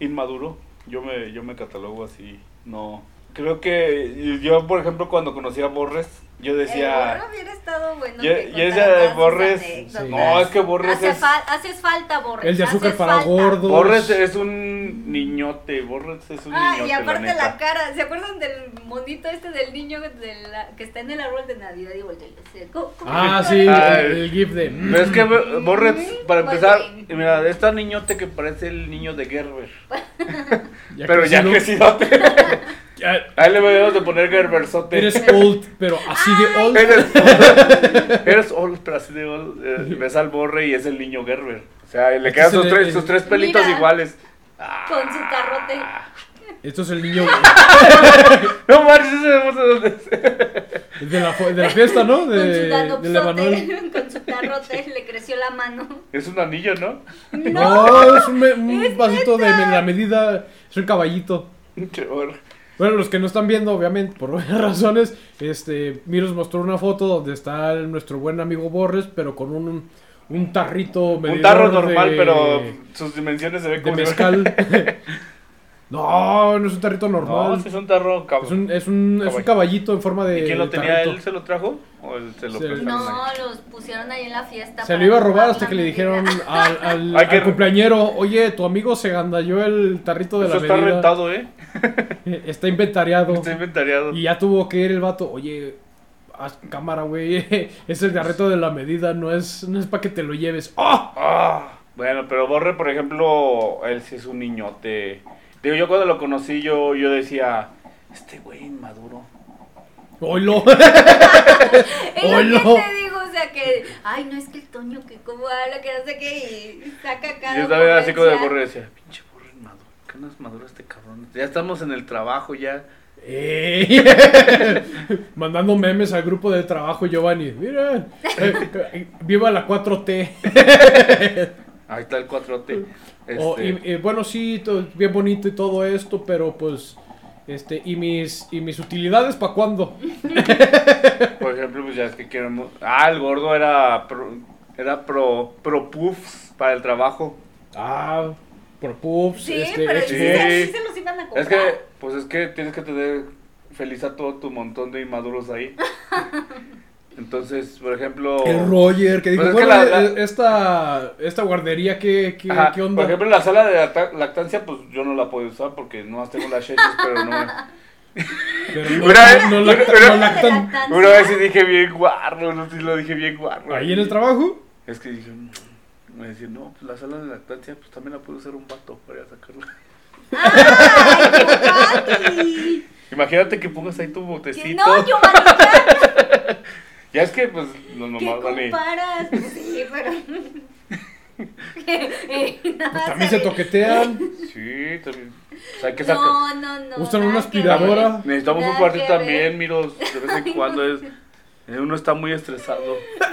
inmaduro. Yo me, yo me catalogo así, no. Creo que yo, por ejemplo, cuando conocí a Borres, yo decía... hubiera estado bueno. Yo, que yo contara decía de Borres... No, es que Borres Hace es... haces falta, Borres. El de azúcar haces para falta. gordos. Borres es un niñote, Borres es un Ah, niñote, y aparte la cara, ¿se acuerdan del monito este del niño de la- que está en el árbol de Navidad y voltea y le dice, "¿Cómo- cómo Ah, sí, llama?" Ah, el, el gif de. Pero es que Bo- Borres, para Muy empezar, mira, está niñote que parece el niño de Gerber. Ya pero ya crecido. crecidote. Ahí le debemos de poner Gerbersote. Eres old, pero así de old. Eres, eres old, pero así de old. eh, ves al borre y es el niño Gerber. O sea, le quedan sus tres, sus tres pelitos Mira. iguales. Con su carrote. Esto es el niño No manches, ese no sé dónde es. de la, de la fiesta, ¿no? Con su De, con su carrote, le creció la mano. Es un anillo, ¿no? No, es un, un es vasito de la medida. Es un caballito. Pinche borre. Bueno, los que no están viendo, obviamente, por varias razones, este, Miros mostró una foto donde está nuestro buen amigo Borres, pero con un, un tarrito Un tarro normal, de- pero sus dimensiones se ven de como si mezcal. no, no es un tarrito No, normal. sí es un tarro cab- es, un, es, un, es un caballito en forma de ¿Y quién lo tenía? tarrito. ¿Él se lo trajo? ¿O él se lo Se- No, ahí? los pusieron ahí en la fiesta. Se lo iba a robar hasta que le dijeron al, al, que- al cumpleañero, oye, tu amigo se gandalló el tarrito de Eso la está medida. rentado, ¿eh? Está inventariado. Está inventariado. Y ya tuvo que ir el vato, oye, haz cámara, güey. Es el tarrito de la medida, no es, no es para que te lo lleves. ¡Ah! Ah, bueno, pero Borre, por ejemplo, él sí es un niñote. Digo, yo cuando lo conocí, yo, yo decía, este güey inmaduro. ¡Oilo! ¡Oilo! que te digo, o sea que, ay, no es que el Toño, que cómo habla, que no sé qué, y saca cada yo también así como de. Borre decía, pinche Borre inmaduro. ¿Qué no es maduro este cabrón? Ya estamos en el trabajo, ya. ¡Ey! Mandando memes al grupo de trabajo, Giovanni. Mira, eh, viva la 4T. Ahí está el 4T. Este, Oh, y, y bueno, sí, to- bien bonito y todo esto, pero pues, este, ¿y mis, y mis utilidades para cuándo? Por ejemplo, pues ya es que queremos... Ah, el gordo era pro, era pro, pro puffs para el trabajo. Ah, por pups, Sí, este, pero sí, sí. sí se los iban a comprar. Es que, pues es que tienes que tener feliz a todo tu montón de inmaduros ahí. Entonces, por ejemplo... El Roger, que dijo, Pues es que bueno, la- la- eh, esta, esta guardería, ¿qué, qué, Ajá, qué onda? Por ejemplo, la sala de lacta- lactancia, pues yo no la puedo usar porque no tengo las cheches, pero no... Pero no, Una vez- no, lact- una- no lactan. Una vez sí dije bien guarro, no sí lo dije bien guarro. Ahí en el trabajo. Es que dije, mm, me decía, no, pues la sala de lactancia, pues también la puede usar un vato para sacarla. ¡Ay! Imagínate que pongas ahí tu Que botecito. No, Giovanni, ya, Ya es que, pues, los ¿qué mamás van y... comparas? Sí, pero... Eh, Pues también se toquetean. Sí, también. O sea, hay que sacar... No, no, no. Usan una aspiradora. Necesitamos un Nada cuartito también, miros, de vez en cuando es... eh, Uno está muy estresado. No,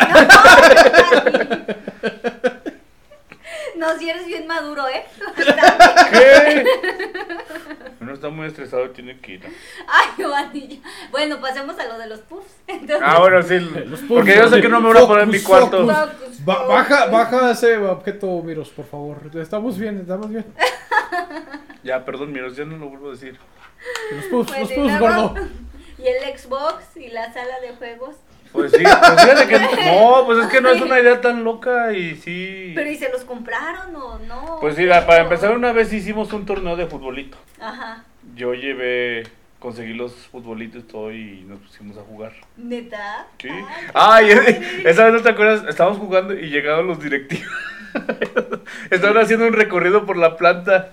si eres bien maduro, ¿eh? ¿Qué? Uno está muy estresado y tiene que ir. Ay, Giovanni. Bueno, pasemos a lo de los puffs. Entonces, Ah, bueno, sí. Los Porque yo sé que no me voy a poner en mi cuarto. focus. Focus, Ba- focus. baja, baja ese objeto, Miros, por favor. Estamos bien, estamos bien. Ya, perdón, miros, ya no lo vuelvo a decir. Los pups, Pues, los luego- gordo. Y el Xbox y la sala de juegos. Pues sí, pues fíjate que... No, pues es que no es una idea tan loca y sí... Pero ¿y se los compraron o no? Pues sí, la- para empezar una vez hicimos un torneo de futbolito. Ajá. Yo llevé conseguí los futbolitos y todo y nos pusimos a jugar. ¿Neta? Sí. Ay, padre. esa vez no te acuerdas, estábamos jugando y llegaron los directivos. Estaban haciendo un recorrido por la planta.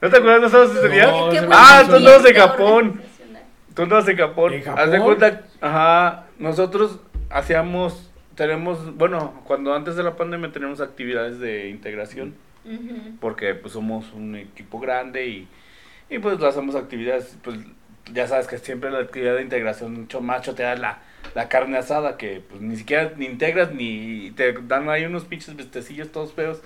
¿No te acuerdas? ¿No sabes ese día? No, Qué ese buen Ah, no ambiente en Japón. Tú andabas en Japón. ¿En Haz de cuenta, ajá, nosotros hacíamos, tenemos, bueno, cuando antes de la pandemia teníamos actividades de integración, porque pues somos un equipo grande y, y pues lo hacemos actividades, pues ya sabes que siempre la actividad de integración mucho macho te da la, la carne asada que pues ni siquiera ni integras ni te dan ahí unos pinches vestecillos todos feos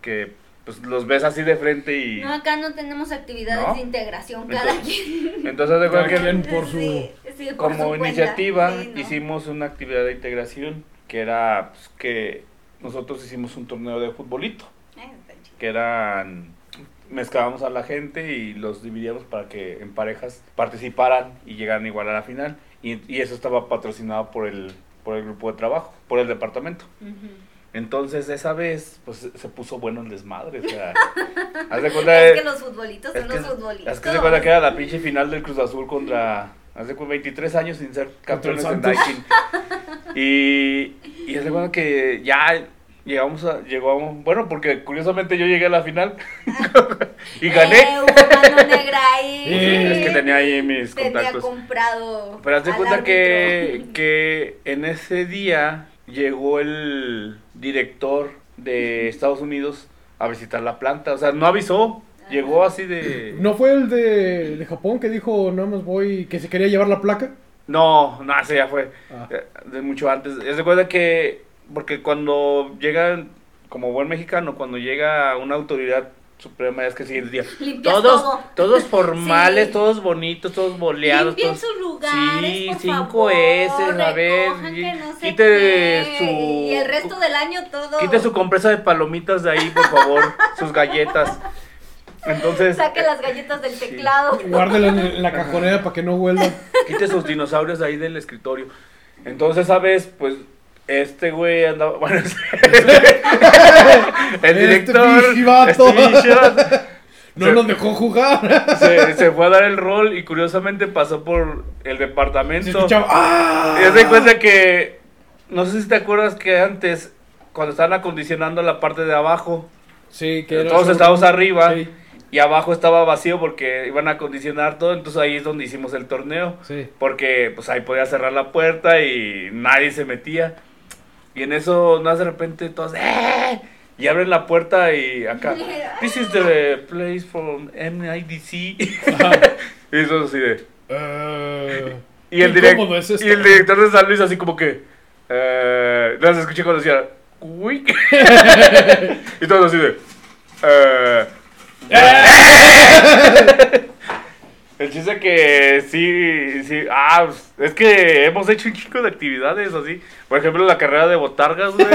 que pues los ves así de frente y No, acá no tenemos actividades ¿No? de integración Entonces, cada quien. entonces de Cada quien por su- Sí, sí, por como su iniciativa Sí, ¿no? hicimos una actividad de integración que era pues, que nosotros hicimos un torneo de futbolito Eh, que eran mezclábamos a la gente y los dividíamos para que en parejas participaran y llegaran igual a la final y, y eso estaba patrocinado por el por el grupo de trabajo por el departamento Ujú. Entonces esa vez pues se- puso bueno el desmadre o sea haz de cuenta Es de- que los futbolitos es son que, los futbolitos. es que se cuenta que era la pinche final del Cruz Azul contra. Hace 23 años sin ser campeones en. Daikin. Y, y se cuenta que ya llegamos a. Llegamos, bueno, porque curiosamente yo llegué a la final y gané. Eh, negra ahí. Es que tenía ahí mis Tenía contactos. comprado. Pero haz de cuenta que, que en ese día llegó el director de Estados Unidos a visitar la planta. O sea, no avisó. Llegó así de. ¿No fue el de, de Japón que dijo nada más voy, que se quería llevar la placa? No, no, ese ya fue. Ah. eh, De mucho antes. Es de cuenta que. Porque cuando llega, como buen mexicano, cuando llega una autoridad suprema, es que sigue el día. Limpias Todos, todo. todos formales, Sí. todos bonitos, todos boleados. Limpien todos- sus lugares, Sí, por cinco S, a ver. no sé quite qué, su. Y el resto del año todo. Quite su compresa de palomitas de ahí, por favor. sus galletas. Entonces. Saque las galletas del Sí. teclado. Guárdela en, en la cajonera para que no huela. quite sus dinosaurios de ahí del escritorio. Entonces, ¿sabes? Pues este güey andaba. Bueno, el Este director. pinche vato. este No Se- nos dejó jugar. se, se fue a dar el rol y curiosamente pasó por el Se departamento. escuchaba. ¡Ah! Y de cuenta que. No sé si te acuerdas que antes, cuando estaban acondicionando la parte de abajo, Sí, que era todos solo- estábamos arriba Sí, y abajo estaba vacío porque iban a acondicionar todo. Entonces ahí es donde hicimos el torneo. sí. Porque pues ahí podía cerrar la puerta y nadie se metía. Y en eso, no de repente todos, ¡eh! Y abren la puerta y acá, This is the place from MIDC. y eso así de. Eh, Y el, direct- es esto. y el director de San Luis así como que. Eh, las escuché cuando decía. Uy. y todos así de. Eh, El chiste que sí, sí, ah, pues, es que hemos hecho un chico de actividades así. Por ejemplo, la carrera de botargas, güey.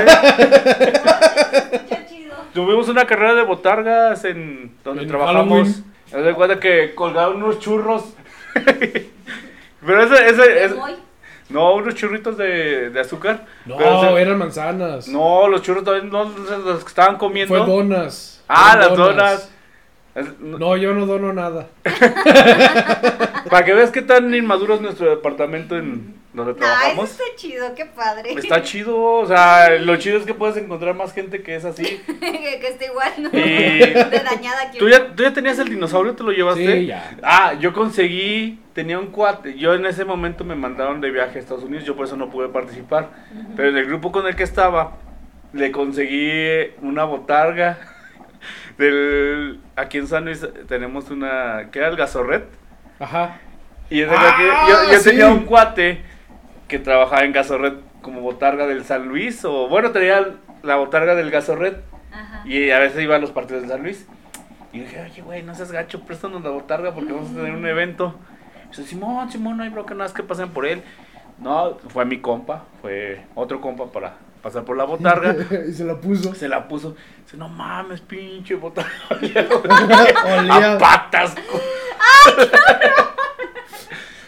Qué chido. Tuvimos una carrera de botargas en donde En trabajamos. Doy cuenta que colgaron unos churros. Pero ese, ese, ese- no, unos churritos de, de azúcar. No, ese- eran manzanas. no, los churros todavía no, los que estaban comiendo. Fue donas. Ah, las donas. No- No, yo no dono nada. Para que veas qué tan inmaduro es nuestro departamento en donde Ah, eso trabajamos. está chido, qué padre. Está chido, o sea, lo chido es que puedes encontrar más gente que es así. que, que esté igual, ¿no? Y- De dañada que ¿Tú ya, ¿Tú ya tenías el dinosaurio? ¿Te lo llevaste? Sí, ya. Ah, yo conseguí, tenía un cuate. Yo en ese momento me mandaron de viaje a Estados Unidos, yo por eso no pude participar. Pero en el grupo con el que estaba, le conseguí una botarga. Del, aquí en San Luis tenemos una, que era el Gazorret. Ajá. Y es de Ah, que yo, yo sí. tenía un cuate que trabajaba en Gazorret como botarga del San Luis, o bueno, tenía la botarga del Gazorret. Ajá. Y a veces iba a los partidos de San Luis. Y dije, oye, güey, no seas gacho, préstanos la botarga porque vamos a tener un evento. Y dice, Simón, Simón, no hay bronca, nada más que pasen por él. No, fue mi compa, fue otro compa para pasar por la botarga. y se la puso. Se la puso. Dice, no mames, pinche botarga. Olía Olía. a patas.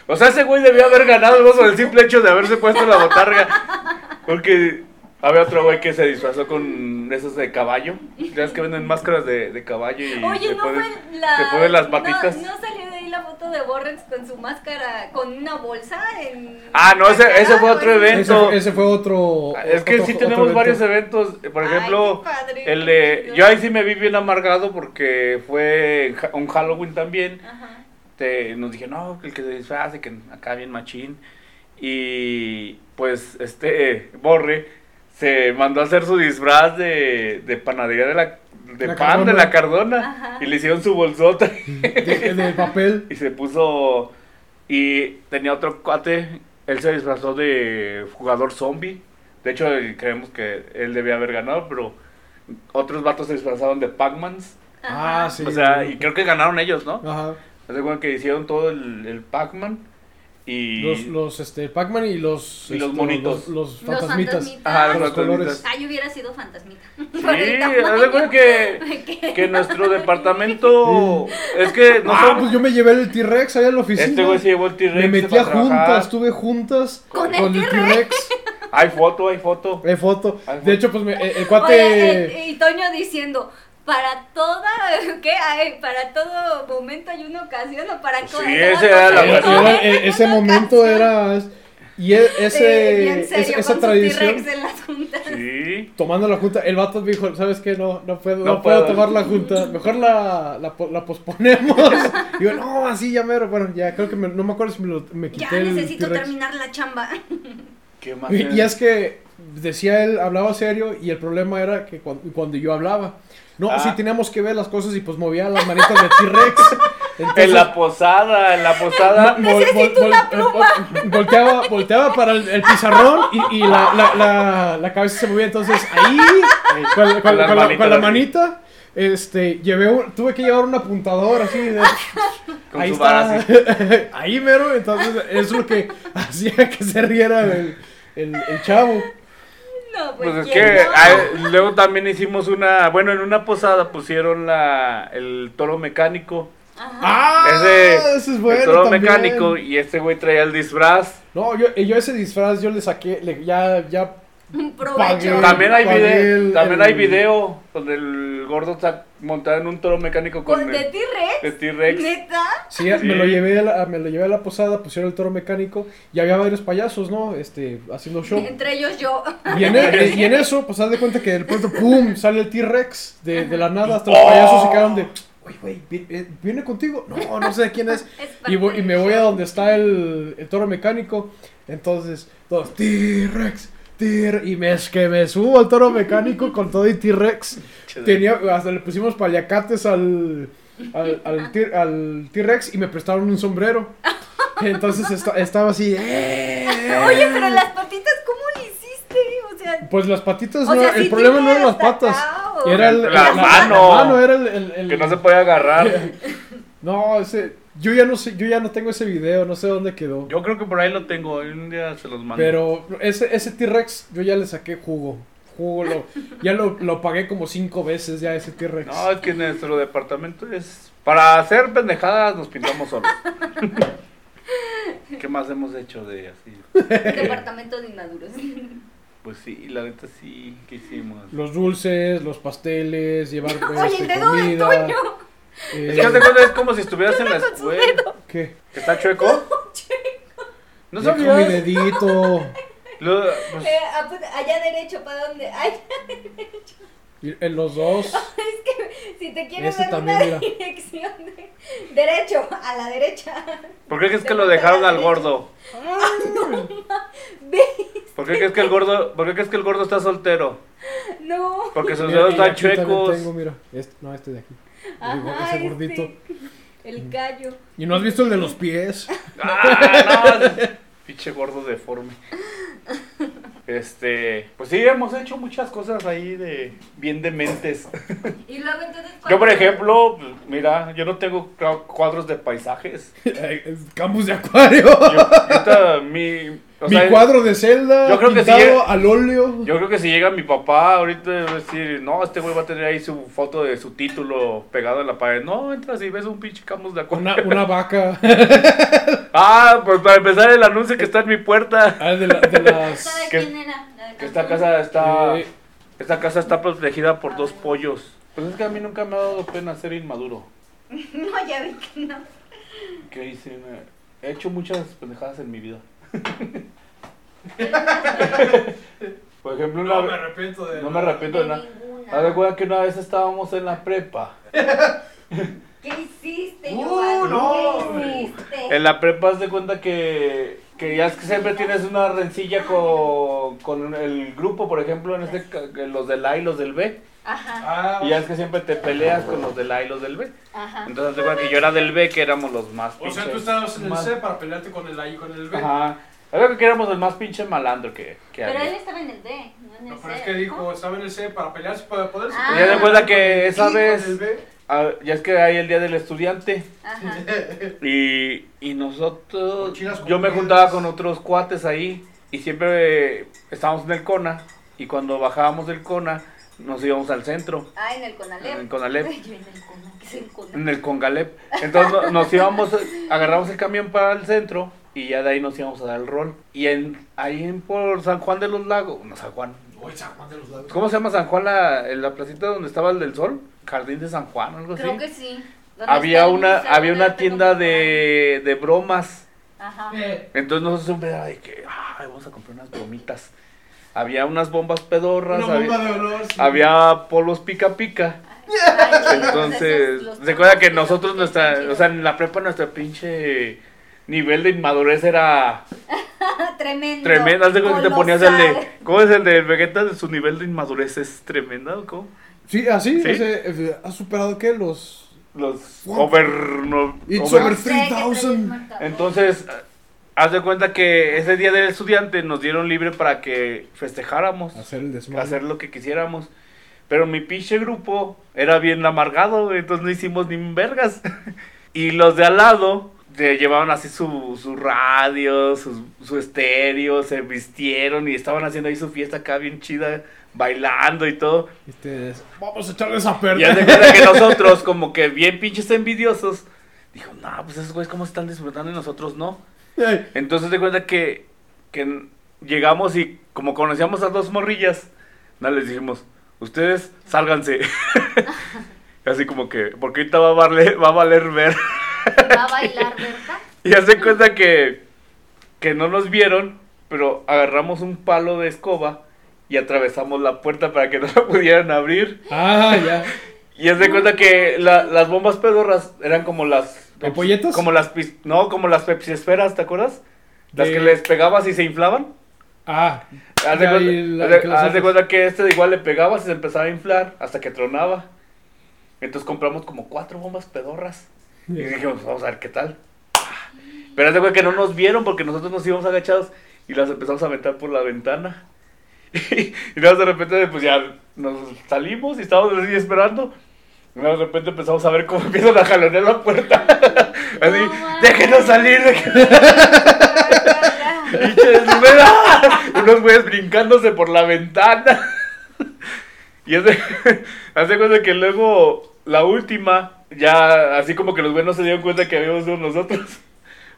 O sea, ese güey debió haber ganado el por el simple hecho de haberse puesto la botarga. Porque había otro güey que se disfrazó con esos de caballo. ¿Sabes que venden máscaras de, de caballo y Oye, se no ponen, fue la. se ponen las patitas? No, salió de la foto de Borrens con su máscara, con una bolsa en... Ah, no, ese- fue otro evento. Ese, ese fue otro. Es que otro- sí otro tenemos evento. varios eventos. Por ejemplo, padre, el de. Yo ahí sí me vi bien amargado porque fue un Halloween también. Ajá. Te- nos dije, no, que el que se disfrace, que acá bien machín. Y pues este Borre se mandó a hacer su disfraz de, de panadería de la. De La pan Cardona. de la cardona. Ajá. Y le hicieron su bolsota. De, de papel. Y se puso. Y tenía otro cuate. Él se disfrazó de jugador zombie. De hecho, creemos que él debía haber ganado, pero otros vatos se disfrazaron de Pac-Mans. Ah, sí. o sea, y creo que ganaron ellos, ¿no? Ajá. Que hicieron todo el, el Pac-Man. Y. Los, los este, Pac-Man y los. Y los este, Monitos. Los, los Los fantasmitas. Ajá, los Los colores. Ah, yo hubiera sido fantasmita. Sí, haz de cuenta que, que nuestro departamento. Es que no ah, pues yo me llevé el T-Rex allá en la oficina. Este güey se llevó el T-Rex. Me metí para a trabajar. juntas, tuve juntas ¿Con el T-Rex. Hay foto, hay foto. Hay foto. Hay foto. De hecho, pues me- el, el Oye, cuate. eh, y Toño diciendo, para toda, ¿qué? Ay, para todo momento hay una ocasión o para Sí, cosa era la era- e- ese momento era. Y e- ese, Sí, serio, esa, esa con su tradición. T-Rex en las juntas. Sí. Tomando la junta, el vato me dijo, ¿sabes qué? No, no puedo, no, No puedo puedo. tomar la junta, mejor la, la, po- la posponemos. Digo, no, así ya mero, bueno, ya creo que me- no me acuerdo si me, lo, me quité Ya necesito terminar la chamba. ¿Qué más? Y, y es que decía él, hablaba serio y el problema era que cuando, cuando yo hablaba, no, Ah. sí teníamos que ver las cosas y pues movía las manitas de T-Rex. Entonces, En la posada, en la posada. vol- vol- vol- vol- volteaba, volteaba para el, el pizarrón y, y la, la, la, la cabeza se movía. Entonces ahí, con, con- Con las con la, manita, este, llevé un- tuve que llevar un apuntador así. de- Con ahí está. ahí mero. Entonces eso es lo que hacía que se riera el, el, el chavo. Pues, Pues es ¿quién que no? luego también hicimos una. Bueno, en una posada pusieron la, el toro mecánico. Ajá. Ah, Ese, ese es bueno. el toro también. mecánico. Y este güey traía el disfraz. No, yo, yo ese disfraz yo le saqué, le- ya, ya. Provecho. También hay, video, el- también el- hay video donde el gordo está montado en un toro mecánico con ¿Con de el, T-Rex? el T-Rex. ¿Neta? Sí, me lo llevé a la, me lo llevé a la posada, pusieron el toro mecánico y había varios payasos, ¿no? Este, haciendo show. Entre ellos yo. Y en, e- y en eso, pues haz de cuenta que de pronto, ¡pum! sale el T-Rex de, de la nada, hasta los ¡Oh! payasos se quedaron de, güey, güey, ¿vi- eh, ¿viene contigo? No, no sé quién es. Y, voy- y me voy a donde está el, el toro mecánico, entonces, todos, T-Rex, Y me, es que me subo al toro mecánico con todo y T-Rex. Tenía, hasta le pusimos paliacates al, al, T-Rex y me prestaron un sombrero. Entonces esta- estaba así. ¡eh! Oye, pero las patitas, ¿cómo le hiciste? O sea, Pues las patitas, O no, sea, el problema no eran las patas. Era el, La la, mano. mano era el, el- el- Que no se puede agarrar. No, ese, yo ya no sé, yo ya no tengo ese video, no sé dónde quedó. Yo creo que por ahí lo tengo. Un día se los mando. Pero ese, ese T-Rex, yo ya le saqué jugo. Jugo, lo, ya lo, lo pagué como cinco veces ya ese T-Rex. No, es que nuestro departamento es. Para hacer pendejadas nos pintamos solos. ¿Qué más hemos hecho de así? departamento de inmaduros. Pues sí, la neta sí, ¿qué hicimos? Los dulces, los pasteles, llevar Oye, este, el dedo de comida. Toño. Eh, Es que haz de cuenta, es como si estuvieras en la escuela. ¿Qué? ¿Que ¿Está chueco? ¿No Dejo mi sabías? dedito. Lo- pues, Eh, ah, pues, allá derecho, ¿para dónde? Ay, Y En los dos. es que si te quieres Ese dar también, una mira. dirección de derecho, a la derecha. ¿Por qué crees que lo dejaron al gordo? ¿Por qué crees que el gordo, por qué crees que el gordo está soltero? no. Porque sus dedos están chuecos. tengo, mira. Este, no, este de aquí. Ajá, ese gordito. este, el callo. ¿Y no has visto el de los pies? Ah, no, pinche gordo deforme. Este, pues sí, hemos hecho muchas cosas ahí de bien dementes. Y luego entonces Yo, por ejemplo, mira, yo no tengo cua- cuadros de paisajes. Campus de acuario. Yo, ahorita, mi, o Mi sea, cuadro de celda. yo creo que sí, pintado eh. al óleo. Yo creo que si llega mi papá ahorita va a decir, no, este güey va a tener ahí su foto de su título pegado en la pared. No, entras y ves un pinche camus de acuario. Una, una vaca. Ah, pues para empezar el anuncio que está en mi puerta. Ah, de, la- de ¿Esta las. de que- quién era? ¿La de Que esta casa está, Eh, esta casa está protegida por dos pollos. Pues es que a mí nunca me ha dado pena ser inmaduro. No, ya vi que no. ¿Qué hice? He hecho muchas pendejadas en mi vida. Por ejemplo, una No me vez... arrepiento de. No me arrepiento de De nada. ninguna. Haz de cuenta que una vez estábamos en la prepa. ¿Qué hiciste, Uh, no. ¿Qué hiciste? En la prepa haz de cuenta que, que ya es que siempre tienes una rencilla con, con el grupo, por ejemplo, en este los del A y los del B. Ajá, Ah, Y ya es que siempre te peleas con los del A y los del B. ajá. Entonces cuenta que yo era del B, que éramos los más o sea, tú pinches estabas en el C para pelearte con el A y con el B. Ajá. Era que éramos el más pinche malandro que, que Pero él había. estaba en el B, no en el No, C. pero es que dijo, estaba en el C para pelearse, para poderse Ah. Y haz de cuenta que esa Y vez, ah, ya es que hay el día del estudiante. Ajá. Y, y nosotros, yo me juntaba con otros cuates ahí y siempre estábamos en el Cona y cuando bajábamos del Cona nos íbamos al centro, Ah, en el Conalep. En el Conalep. Ay, yo en el Conalep. ¿Qué es el Conalep? en el Congalep. Entonces no- nos íbamos, agarramos el camión para el centro y ya de ahí nos íbamos a dar el rol. Y en, ahí en por San Juan de los Lagos, no San Juan, Uy, San Juan de los Lagos. ¿cómo se llama San Juan la, la placita donde estaba el del sol? Jardín de San Juan, algo así. Creo que sí. ¿Dónde Había una, museo había una tienda de, de bromas. Ajá. Eh, Entonces nosotros siempre era de que, ay, vamos a comprar unas bromitas. Había unas bombas pedorras, una bomba había, de olor. sí. había polos pica pica. Ay, chidos, Entonces, esos, acuerda que nosotros nuestra, o sea, en la prepa nuestra pinche nivel de inmadurez era tremendo. tremendo. Haz de cuenta que te ponías el de, ¿cómo es el de Vegeta? Su nivel de inmadurez es tremendo, ¿cómo? Sí, así, ¿Sí? ese, eh, ¿has superado qué? Los... Los What? over, no, It's over- over No sé, que 3000. traes marcador. Entonces, haz de cuenta que ese día del estudiante nos dieron libre para que festejáramos. Hacer el desmadre. hacer lo que quisiéramos. Pero mi pinche grupo era bien amargado, entonces no hicimos ni vergas. y los de al lado se llevaban así su, su radio, su, su estéreo, se vistieron y estaban haciendo ahí su fiesta acá bien chida, bailando y todo. Ustedes, vamos a echarles a Y haz de perder. cuenta que nosotros, como que bien pinches envidiosos, dijo, no, pues esos güeyes cómo están disfrutando y nosotros no. Entonces de cuenta que, que llegamos y como conocíamos a dos morrillas, nada les dijimos, ustedes sálganse. Así como que, porque ahorita va a valer, va a valer ver. Va a bailar, ¿verdad? y hace cuenta que, que no nos vieron, pero agarramos un palo de escoba y atravesamos la puerta para que no la pudieran abrir. Ah, ya. Y haz de cuenta que la- las bombas pedorras eran como las... ¿Ampolletas? Como las... No, como las Pepsi esferas, ¿te acuerdas? Las De- que les pegabas y se inflaban. Ah, Haz de, cuenta, y la- haz de- que haz de cuenta que este igual le pegabas y se empezaba a inflar hasta que tronaba. Entonces compramos como cuatro bombas pedorras. Y dijimos, vamos a ver qué tal. Pero haz de cuenta que no nos vieron porque nosotros nos íbamos agachados y las empezamos a aventar por la ventana. y luego de repente pues ya nos salimos y estábamos así esperando. De repente empezamos a ver cómo empiezan a jalonear la puerta. así, No déjenos salir, déjenos. Unos güeyes brincándose por la ventana. Y hace, hace cuenta que luego la última, ya así como que los güeyes no se dieron cuenta que habíamos sido nosotros.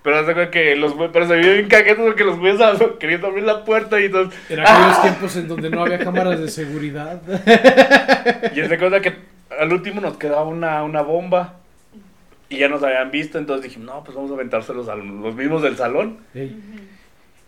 Pero hace cuenta que los güeyes, pero se vio bien caguetos porque los güeyes queriendo abrir la puerta y entonces. en aquellos ¡ah! tiempos en donde no había cámaras de seguridad. Y hace cuenta que al último nos quedaba una, una bomba. Y ya nos habían visto, entonces dijimos, no, pues vamos a aventárselos a los mismos del salón. Ey,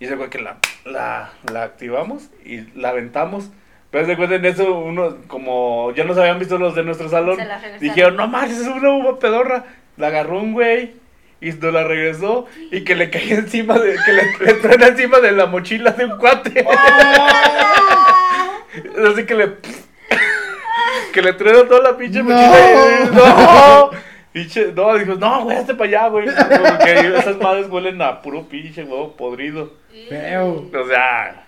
Y se cuenta que la, la, la activamos y la aventamos. Pero se cuenta en eso, uno, como ya nos habían visto los de nuestro salón, dijeron, no manches, es una uva pedorra. La agarró un güey y nos la regresó y que le caía encima de, que le, le truena encima de la mochila de un cuate. Así que le, que le truena toda la pinche No. mochila. y- no. Pinche, no, dijo, no, güey, hazte para allá, güey. Porque esas madres huelen a puro pinche huevo podrido. feo. O sea,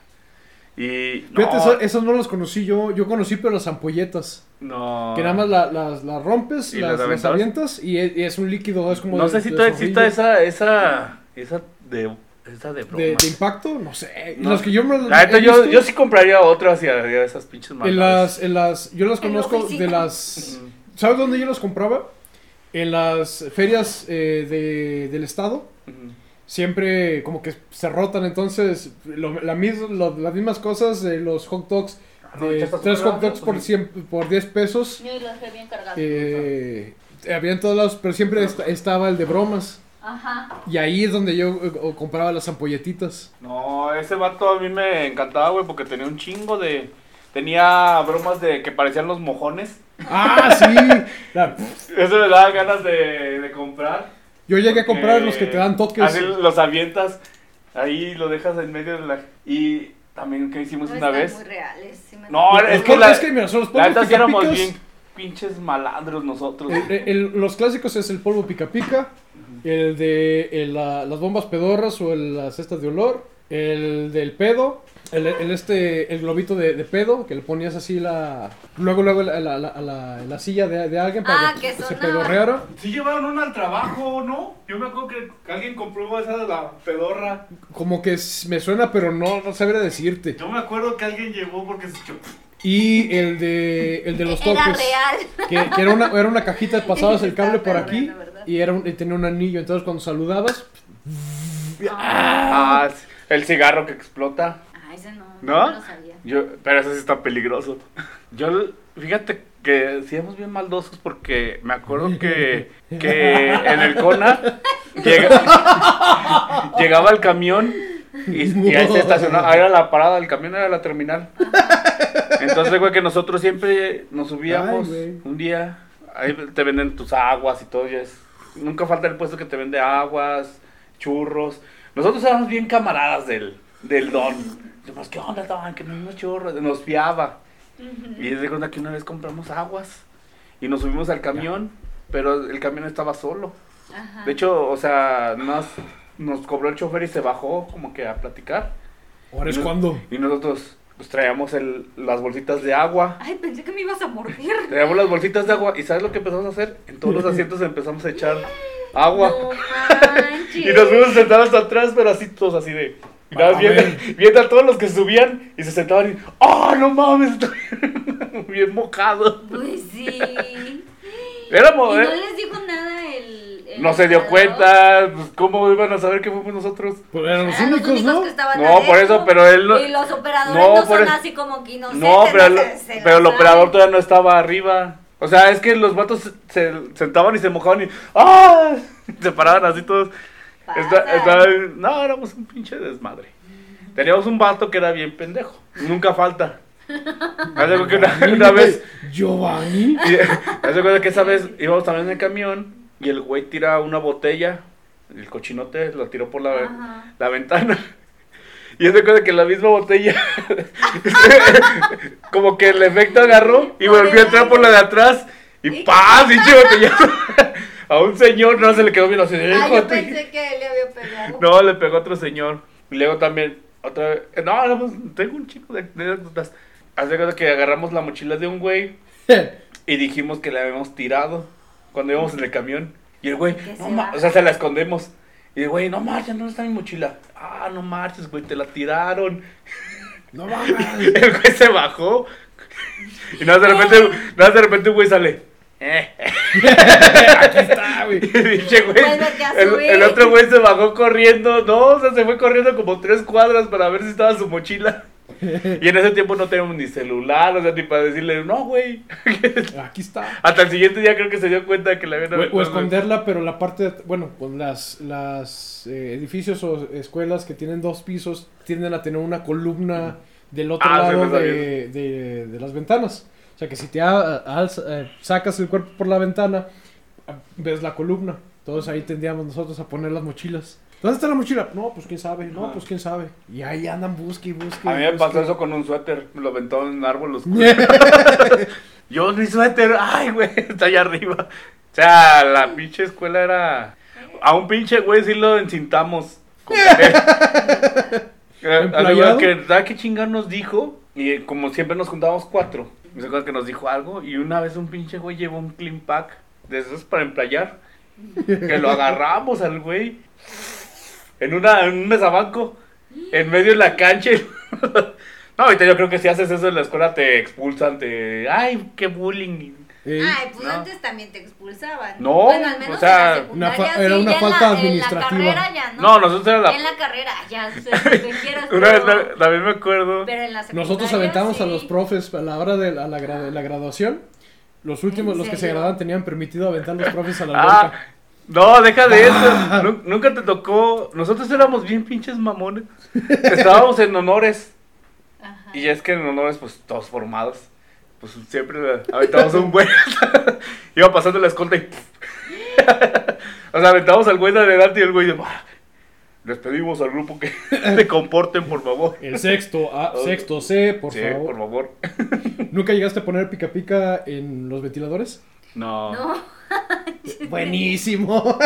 y. No, esos no los conocí yo. Yo conocí, pero las ampolletas. no. Que nada más la- las, las rompes, ¿Y las, las avientas y es, y es un líquido, es como No de- sé si todavía exista esa, esa, esa de, esa de broma. de, de impacto, no sé. No. Las que yo me La neta, yo, visto, yo sí compraría otras y haría esas pinches en maldades. las, en las, yo las En la conozco de las. ¿sabes dónde yo las compraba? En las ferias eh, de, del estado. Siempre como que se rotan, entonces lo- la mis- lo- las mismas cosas de los hot dogs, no, de tres hot dogs por, pues, 100, por 10 pesos. Yo los bien cargados. Eh, había en todos lados, pero siempre est- estaba el de bromas. Ajá. Y ahí es donde yo eh, o- compraba las ampolletitas. No, ese vato a mí me encantaba, güey, porque tenía un chingo de... Tenía bromas de que parecían los mojones. Ah, sí. La- Eso me daba ganas de, de comprar. Yo llegué a comprar los que te dan toques. Así los avientas, ahí lo dejas en medio de la... Y también que hicimos No una vez... muy reales. sí me- No, es que, la, es que, mira, son los polvos éramos bien pinches malandros nosotros. El- el- el- los clásicos es el polvo pica pica, el de el, la- las bombas pedorras o el- las cestas de olor, el del pedo, el, el este el globito de, de pedo que le ponías así la luego luego la, la, la- la- la silla de, de alguien para Ah, que, que se pedorreara. Sí llevaron una al trabajo, ¿no? Yo me acuerdo que, alguien compró esa de la pedorra. Como que me suena pero no no sabría decirte. Yo me acuerdo que alguien llevó porque se echó... Y el de el de los Era toques. real. Que, que era una era una cajita pasabas el cable por aquí. Y era un- y tenía un anillo, entonces cuando saludabas Ah, el cigarro que explota. Ah, ese no. ¿No? No lo sabía. Yo, pero ese sí está peligroso. Yo, fíjate que sí éramos bien maldosos porque me acuerdo que, que en el Cona llega- llegaba el camión y, y ahí se estacionaba. Ahí era la parada del camión, era la terminal. Entonces, güey, que nosotros siempre nos subíamos Ay, un día. Ahí te venden tus aguas y todo. Y es, nunca falta el puesto que te vende aguas, churros. Nosotros éramos bien camaradas del, del don. Dijimos, ¿qué onda, don? Que no hay unos churros. Nos fiaba. Y es de cuenta que una vez compramos aguas y nos subimos al camión, pero el camión estaba solo. Ajá. De hecho, o sea, nos, nos cobró el chofer y se bajó como que a platicar. ahora es Y cuando Y nosotros pues traíamos el, las bolsitas de agua. Ay, pensé que me ibas a morder. Traíamos las bolsitas de agua y ¿sabes lo que empezamos a hacer? En todos los asientos empezamos a echar agua. No. Y nos fuimos sentados hasta atrás, pero así todos así de... nada A viendo, viendo a todos los que subían y se sentaban y... ¡Oh, no mames! Estoy bien mojado. Pues sí. Éramos, ¿Y no ¿eh? les dijo nada No se dio cuenta, pues, ¿cómo iban a saber que fuimos nosotros? pues eran los Eran únicos, ¿no? que estaban No, por eso, pero él no- Y los operadores No, no, por son eso- así como que inocentes. No, pero, se- se pero el operador todavía no estaba arriba. O sea, es que los vatos se, se sentaban y se mojaban y ¡ah! Se paraban así todos. Está- estaba- no, éramos un pinche desmadre. Teníamos un vato que era bien pendejo. Nunca falta. Cuenta que una, una vez, Giovanni. cuenta que esa vez íbamos también en el camión y el güey tira una botella, el cochinote lo tiró por la, la ventana. Y es de cuenta que la misma botella, como que el efecto agarró y volvió a entrar por la de atrás y ¡paz! Y botellazo a un señor, no se le quedó bien así. Ah, "Hijo yo pensé que él le había pegado. No, le pegó a otro señor. Y luego también, otra vez, no, no, pues, tengo un chico de anécdotas. De cuenta que agarramos la mochila de un güey y dijimos que la habíamos tirado cuando íbamos en el camión. Y el güey, no ma- o sea, se la escondemos. Y el güey, no marches, ¿dónde está mi mochila? Ah, no marches, güey, te la tiraron. No mames. El güey se bajó. Y nada, de repente, nada, de repente, un güey sale. Eh. Aquí está, güey. Pinche güey, el otro güey se bajó corriendo. No, o sea, se fue corriendo como tres cuadras para ver si estaba su mochila. Y en ese tiempo no teníamos ni celular, o sea, ni para decirle, no, güey. Aquí está. Hasta el siguiente día creo que se dio cuenta que la habían O, o esconderla, pero la parte, de- bueno, pues las, las eh, edificios o escuelas que tienen dos pisos tienden a tener una columna del otro Ah, lado de, de- de las ventanas. O sea que si te a- alza- eh, sacas el cuerpo por la ventana, ves la columna. Entonces ahí tendríamos nosotros a poner las mochilas. ¿Dónde está la mochila? No, pues quién sabe, no, Ajá. pues quién sabe. Y ahí andan busque y busque. A mí me busque. pasó eso con un suéter. Me lo aventó en un árbol oscuro. Yo, mi suéter. Ay, güey, está allá arriba. O sea, la pinche escuela era. A un pinche güey sí lo encintamos. Con ¿Emplayado? que, ¿sabes qué chingón nos dijo? Y eh, como siempre nos juntábamos cuatro. Me acuerdo que nos dijo algo. Y una vez un pinche güey llevó un clean pack de esos para emplayar. Que lo agarramos al güey. En, una, en un mesabanco. En medio de la cancha. No, ahorita yo creo que si haces eso en la escuela te expulsan, te... ¡Ay, qué bullying! Eh, Ay, pues No. antes también te expulsaban. No, bueno, al menos o sea, en la una sí, era una en falta la- administrativa. En la carrera ya no. No, nosotros era En la... la carrera ya, o sea, lo que quieras. Una vez pero- también me acuerdo... Pero en la secundaria Nosotros aventamos a los profes a la hora de la, la la graduación. Los últimos, ¿En los que se graduaban, tenían permitido aventar los profes a la Ah, alberca. No, deja de eso. Nu- Nunca te tocó. Nosotros éramos bien pinches mamones. Estábamos en honores. Ajá. Y es que en honores, pues todos formados. Pues siempre aventábamos un buen. Iba pasando la escolta y. o sea, aventábamos al güey de adelante y el güey de. "Bah, Les pedimos al grupo que se comporten, por favor. El sexto A, sexto C, por sí, favor. por favor. ¿Nunca llegaste a poner pica pica en los ventiladores? No. No, Buenísimo.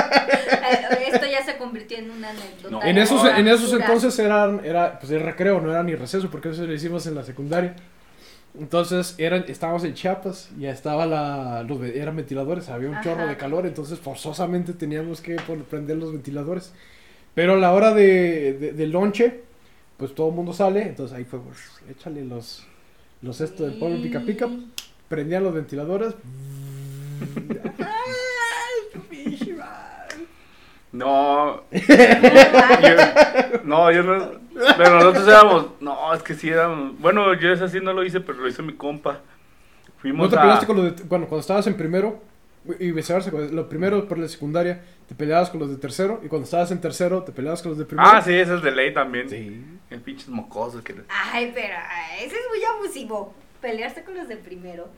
esto ya se convirtió en una anécdota. No. En esos, en esos entonces eran, era, pues el recreo, no era ni receso, porque eso lo hicimos en la secundaria. Entonces eran, estábamos en Chiapas y ya estaba la, los, eran ventiladores, había un chorro de calor, entonces forzosamente teníamos que prender los ventiladores. Pero a la hora de, de, del lonche, pues todo el mundo sale, entonces ahí fue, pues, échale los, los esto del polvo pica pica, prendían los ventiladores. No. Yo- no, yo no. Pero nosotros éramos. No, es que sí éramos. Bueno, yo ese sí no lo hice, pero lo hizo mi compa. ¿No Fuimos te a. peleaste con los de, bueno, cuando estabas en primero y viceversa, lo primero por la secundaria, te peleabas con los de tercero y cuando estabas en tercero te peleabas con los de primero? Ah, sí, ese es de ley también. Sí. En pinches mocosos. Que... Ay, pero ay, ese es muy abusivo. Pelearse con los de primero.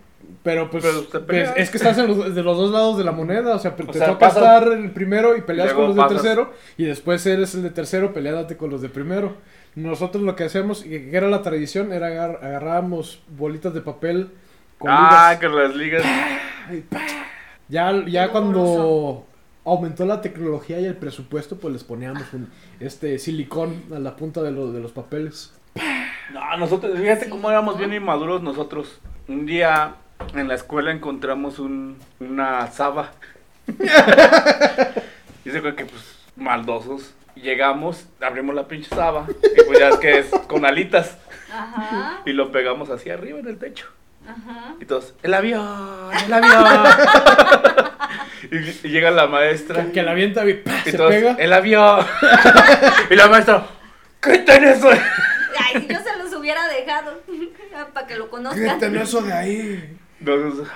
Pero pues, Pero te pues, es que estás en los, de los dos lados de la moneda, o sea, te sea, toca pasas- estar en el primero y peleas con los de pasas. tercero y después eres el de tercero peleándote con los de primero. Nosotros lo que hacemos, y que era la tradición, era agar- agarrábamos bolitas de papel con Ah, ligas. que las ligas. Ya, ya Qué cuando horroroso. aumentó la tecnología y el presupuesto, pues les poníamos un este silicón a la punta de, los de los papeles. No, nosotros, fíjate cómo éramos bien inmaduros nosotros. Un día en la escuela encontramos un, una saba. y se creo que pues maldosos. Llegamos, abrimos la pinche saba. Y pues ya es que es con alitas. Ajá, Y lo pegamos así arriba en el techo. ajá. Y todos, el avión, el avión. y, y llega la maestra. Que la avienta y ¡pah! y se todos, pega. el avión. y la maestra, ¿qué eso? Ay, si yo se los hubiera dejado para que lo conozcan. Quítate eso de ahí. Entonces,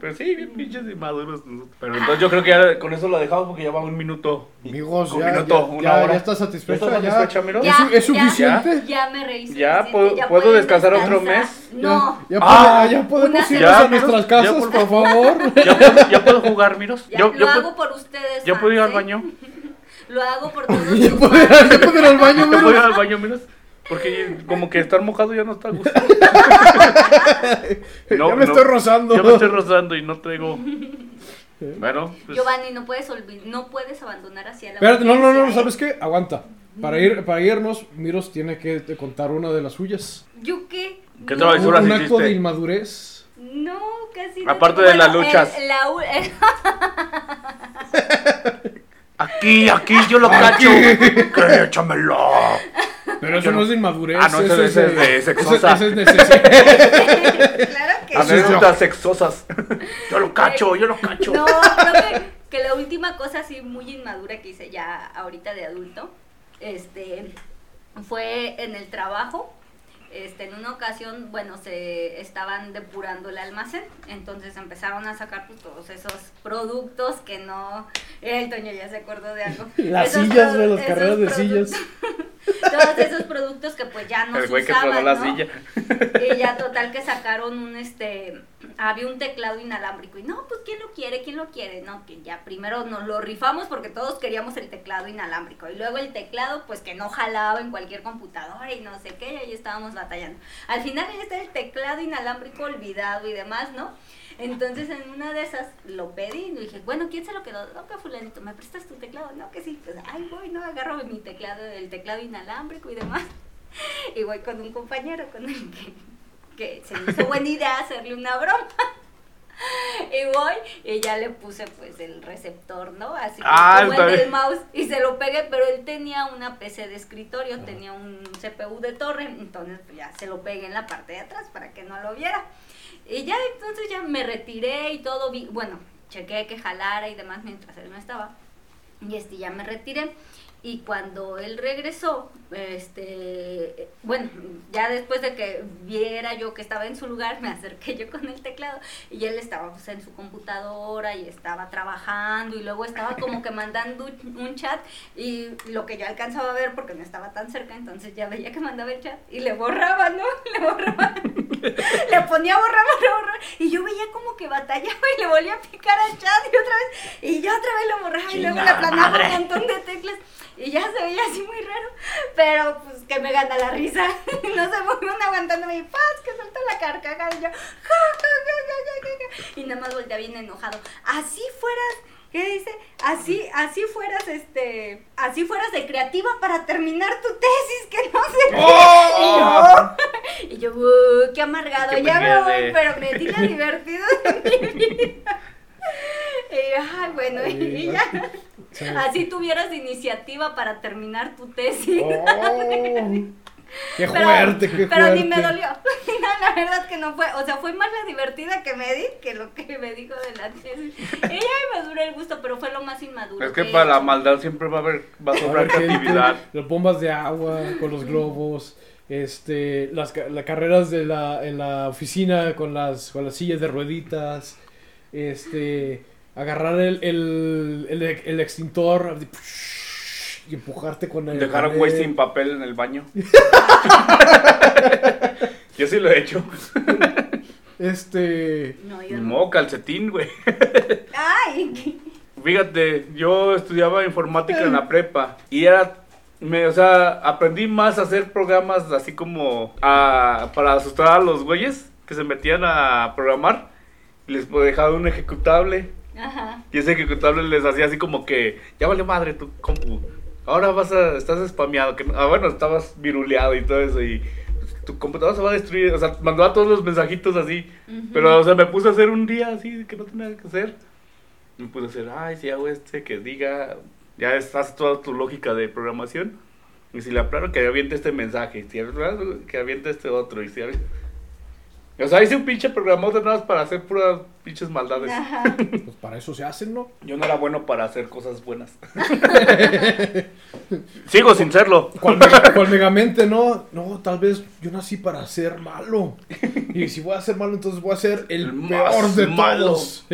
pero sí, bien pinches inmaduros. nosotros. Pero entonces yo creo que ya con eso lo dejamos porque ya va un minuto. Amigos, Un ya, minuto, ya, una ya- hora. ya estás satisfecha. ¿Ya estás satisfecha, Miro? ¿Es, es Ya, ya. suficiente? Ya me reí. Ya, suficiente, ¿puedo- puedo descansar otro mes? No. Ya, Ah, ya podemos irnos a nuestras Ya, casas, por por favor. ¿Ya puedo, ya puedo jugar, Miros? Ya, yo, lo yo, hago puedo, por ustedes. ¿Ya puedo ir al ¿eh? baño? Lo hago por todos. Ya puedo ir- ya al baño, ¿Ya mira. puedo ir al baño, Miros? Porque como que estar mojado ya no está a gusto. No, ya me no. estoy rozando. Ya me estoy rozando y no traigo. Bueno, pues, Giovanni, no puedes no puedes abandonar hacia la Espérate, no, no, no, audiencia, ¿eh? ¿sabes qué? Aguanta. Para, ir, para irnos, Miros tiene que te contar una de las suyas. ¿Yo qué? ¿Qué No, travesuras Un acto de inmadurez. No, casi no. Aparte de las luchas. el- la Aquí, aquí, yo lo cacho. Que échamelo. Pero eso Yo no no- es de inmadurez. Ah, no, eso- eso eso es de eso- sexosa. Eso es necesidad. claro que Anécdotas sexosas. Yo lo cacho, yo lo cacho. No, creo que, que la última cosa así muy inmadura que hice ya ahorita de adulto, este, fue en el trabajo. Este, en una ocasión, bueno, se estaban depurando el almacén, entonces empezaron a sacar pues, todos esos productos que no... El Toño ya se acordó de algo. Las Esos sillas, güey, los carreras de sillas. Todos esos productos que pues ya no El se güey que usaban, la ¿no? silla. Y ya total que sacaron un este había un teclado inalámbrico y no, pues quién lo quiere, quién lo quiere, no, que ya primero nos lo rifamos porque todos queríamos el teclado inalámbrico y luego el teclado pues que no jalaba en cualquier computadora y no sé qué, y ahí estábamos batallando. Al final ya está el teclado inalámbrico olvidado y demás, ¿no? Entonces en una de esas lo pedí y dije, bueno, ¿quién se lo quedó? No, que fulanito, ¿me prestas tu teclado? No, que sí, pues, ay, voy, no, agarro mi teclado, el teclado inalámbrico y demás. Y voy con un compañero con el que, que se me hizo buena idea hacerle una broma. Y voy y ya le puse pues el receptor, ¿no? Así Ah, como el del mouse y se lo pegué, pero él tenía una PC de escritorio, tenía un CPU de torre, entonces pues, ya se lo pegué en la parte de atrás para que no lo viera. Y ya entonces ya me retiré y todo, vi, bueno, chequé que jalara y demás mientras él no estaba. Y este ya me retiré. Y cuando él regresó, este, bueno, ya después de que viera yo que estaba en su lugar, me acerqué yo con el teclado y él estaba pues, en su computadora y estaba trabajando y luego estaba como que mandando un chat y lo que yo alcanzaba a ver porque no estaba tan cerca, entonces ya veía que mandaba el chat y le borraba, ¿no? Le borraba. le ponía borrar, borrar, borrar y yo veía como que batallaba y le volvía a picar al chat y otra vez y yo otra vez lo borraba y luego le aplanaba un montón de teclas y ya se veía así muy raro, pero pues que me gana la risa. no se fueron aguantando mi paz, que suelta la carcajada y yo, ja, ja, ja, ja, ja, ja, ja. y nada más voltea bien enojado. Así fueras, ¿qué dice? Así, así fueras, este, así fueras de creativa para terminar tu tesis, que no sé qué. ¡Oh! Y yo, y yo, "Uh, qué amargado, ya me voy, pero me di la divertido de mi vida. Y ay, bueno, y ya. Sí. Así tuvieras iniciativa para terminar tu tesis. Oh, qué Pero- fuerte, qué Pero fuerte. ni me dolió. No, la verdad que no fue. O sea, fue más la divertida que me di que lo que me dijo de la tesis. Ya me duró el gusto, pero fue lo más inmaduro. Es que para la maldad siempre va a haber, va a sobrar creatividad. Las bombas de agua con los globos. Este, las, ca- las carreras de la, en la oficina con las, con las sillas de rueditas. Este, agarrar el, el, el, el extintor y empujarte con el. Dejar a con güey sin papel en el baño. Yo sí lo he hecho. Este. No, yo no. calcetín, güey. Ay, Fíjate, yo estudiaba informática en la prepa y era, me, o sea, aprendí más a hacer programas así como a- para asustar a los güeyes que se metían a programar. y Les dejaba un ejecutable ajá. y ese ejecutable les hacía así como que, ya vale madre tu compu, ahora vas a, estás spameado, que, ah, bueno, estabas viruleado y todo eso y tu computadora se va a destruir, o sea, mandaba todos los mensajitos así, pero, o sea, me puse a hacer un día así que no tenía que hacer. Me puse a hacer, ay, si hago este que diga, ya estás toda tu lógica de programación. Y si le aplano que aviente este mensaje, si le que aviente este otro. Y si O sea, hice un pinche programador nada más para hacer puras pinches maldades. Ajá. Pues para eso se hacen, ¿no? Yo no era bueno para hacer cosas buenas. Sigo sin serlo. Cual, mega- cual megamente, no, no, tal vez yo nací para ser malo. Y si voy a ser malo, entonces voy a ser el, El más peor de malo. todos.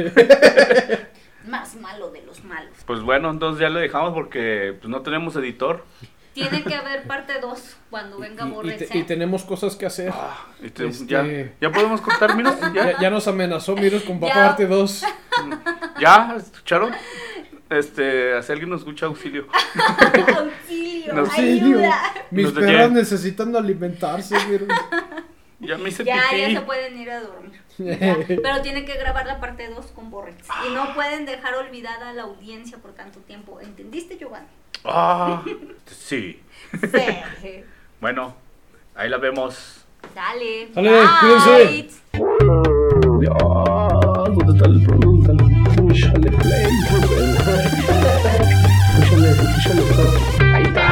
Más malo de los malos. Pues bueno, entonces ya le dejamos porque pues, no tenemos editor. Tiene que haber parte 2 cuando venga Y, y Borrex. te- y tenemos cosas que hacer. Este, Este- ya, ya podemos cortar, miros. Ya, Ya, ya nos amenazó, miros, con Ya. parte 2. ya, escucharon. Este, si alguien nos escucha, auxilio. Auxilio, Nos- ayuda. Mis Nos perros oye. necesitando alimentarse, miros. Ya me hice Ya, ya pipí. se pueden ir a dormir. Ya. Pero tienen que grabar la parte 2 con Borrex. Y no pueden dejar olvidada a la audiencia por tanto tiempo. ¿Entendiste, Giovanni? Ah, sí. sí. bueno, ahí la vemos. Dale. Dale, cuídense. Dios, ¿Dónde está el producto? Púchale play, Púchale, púchale. Ahí está.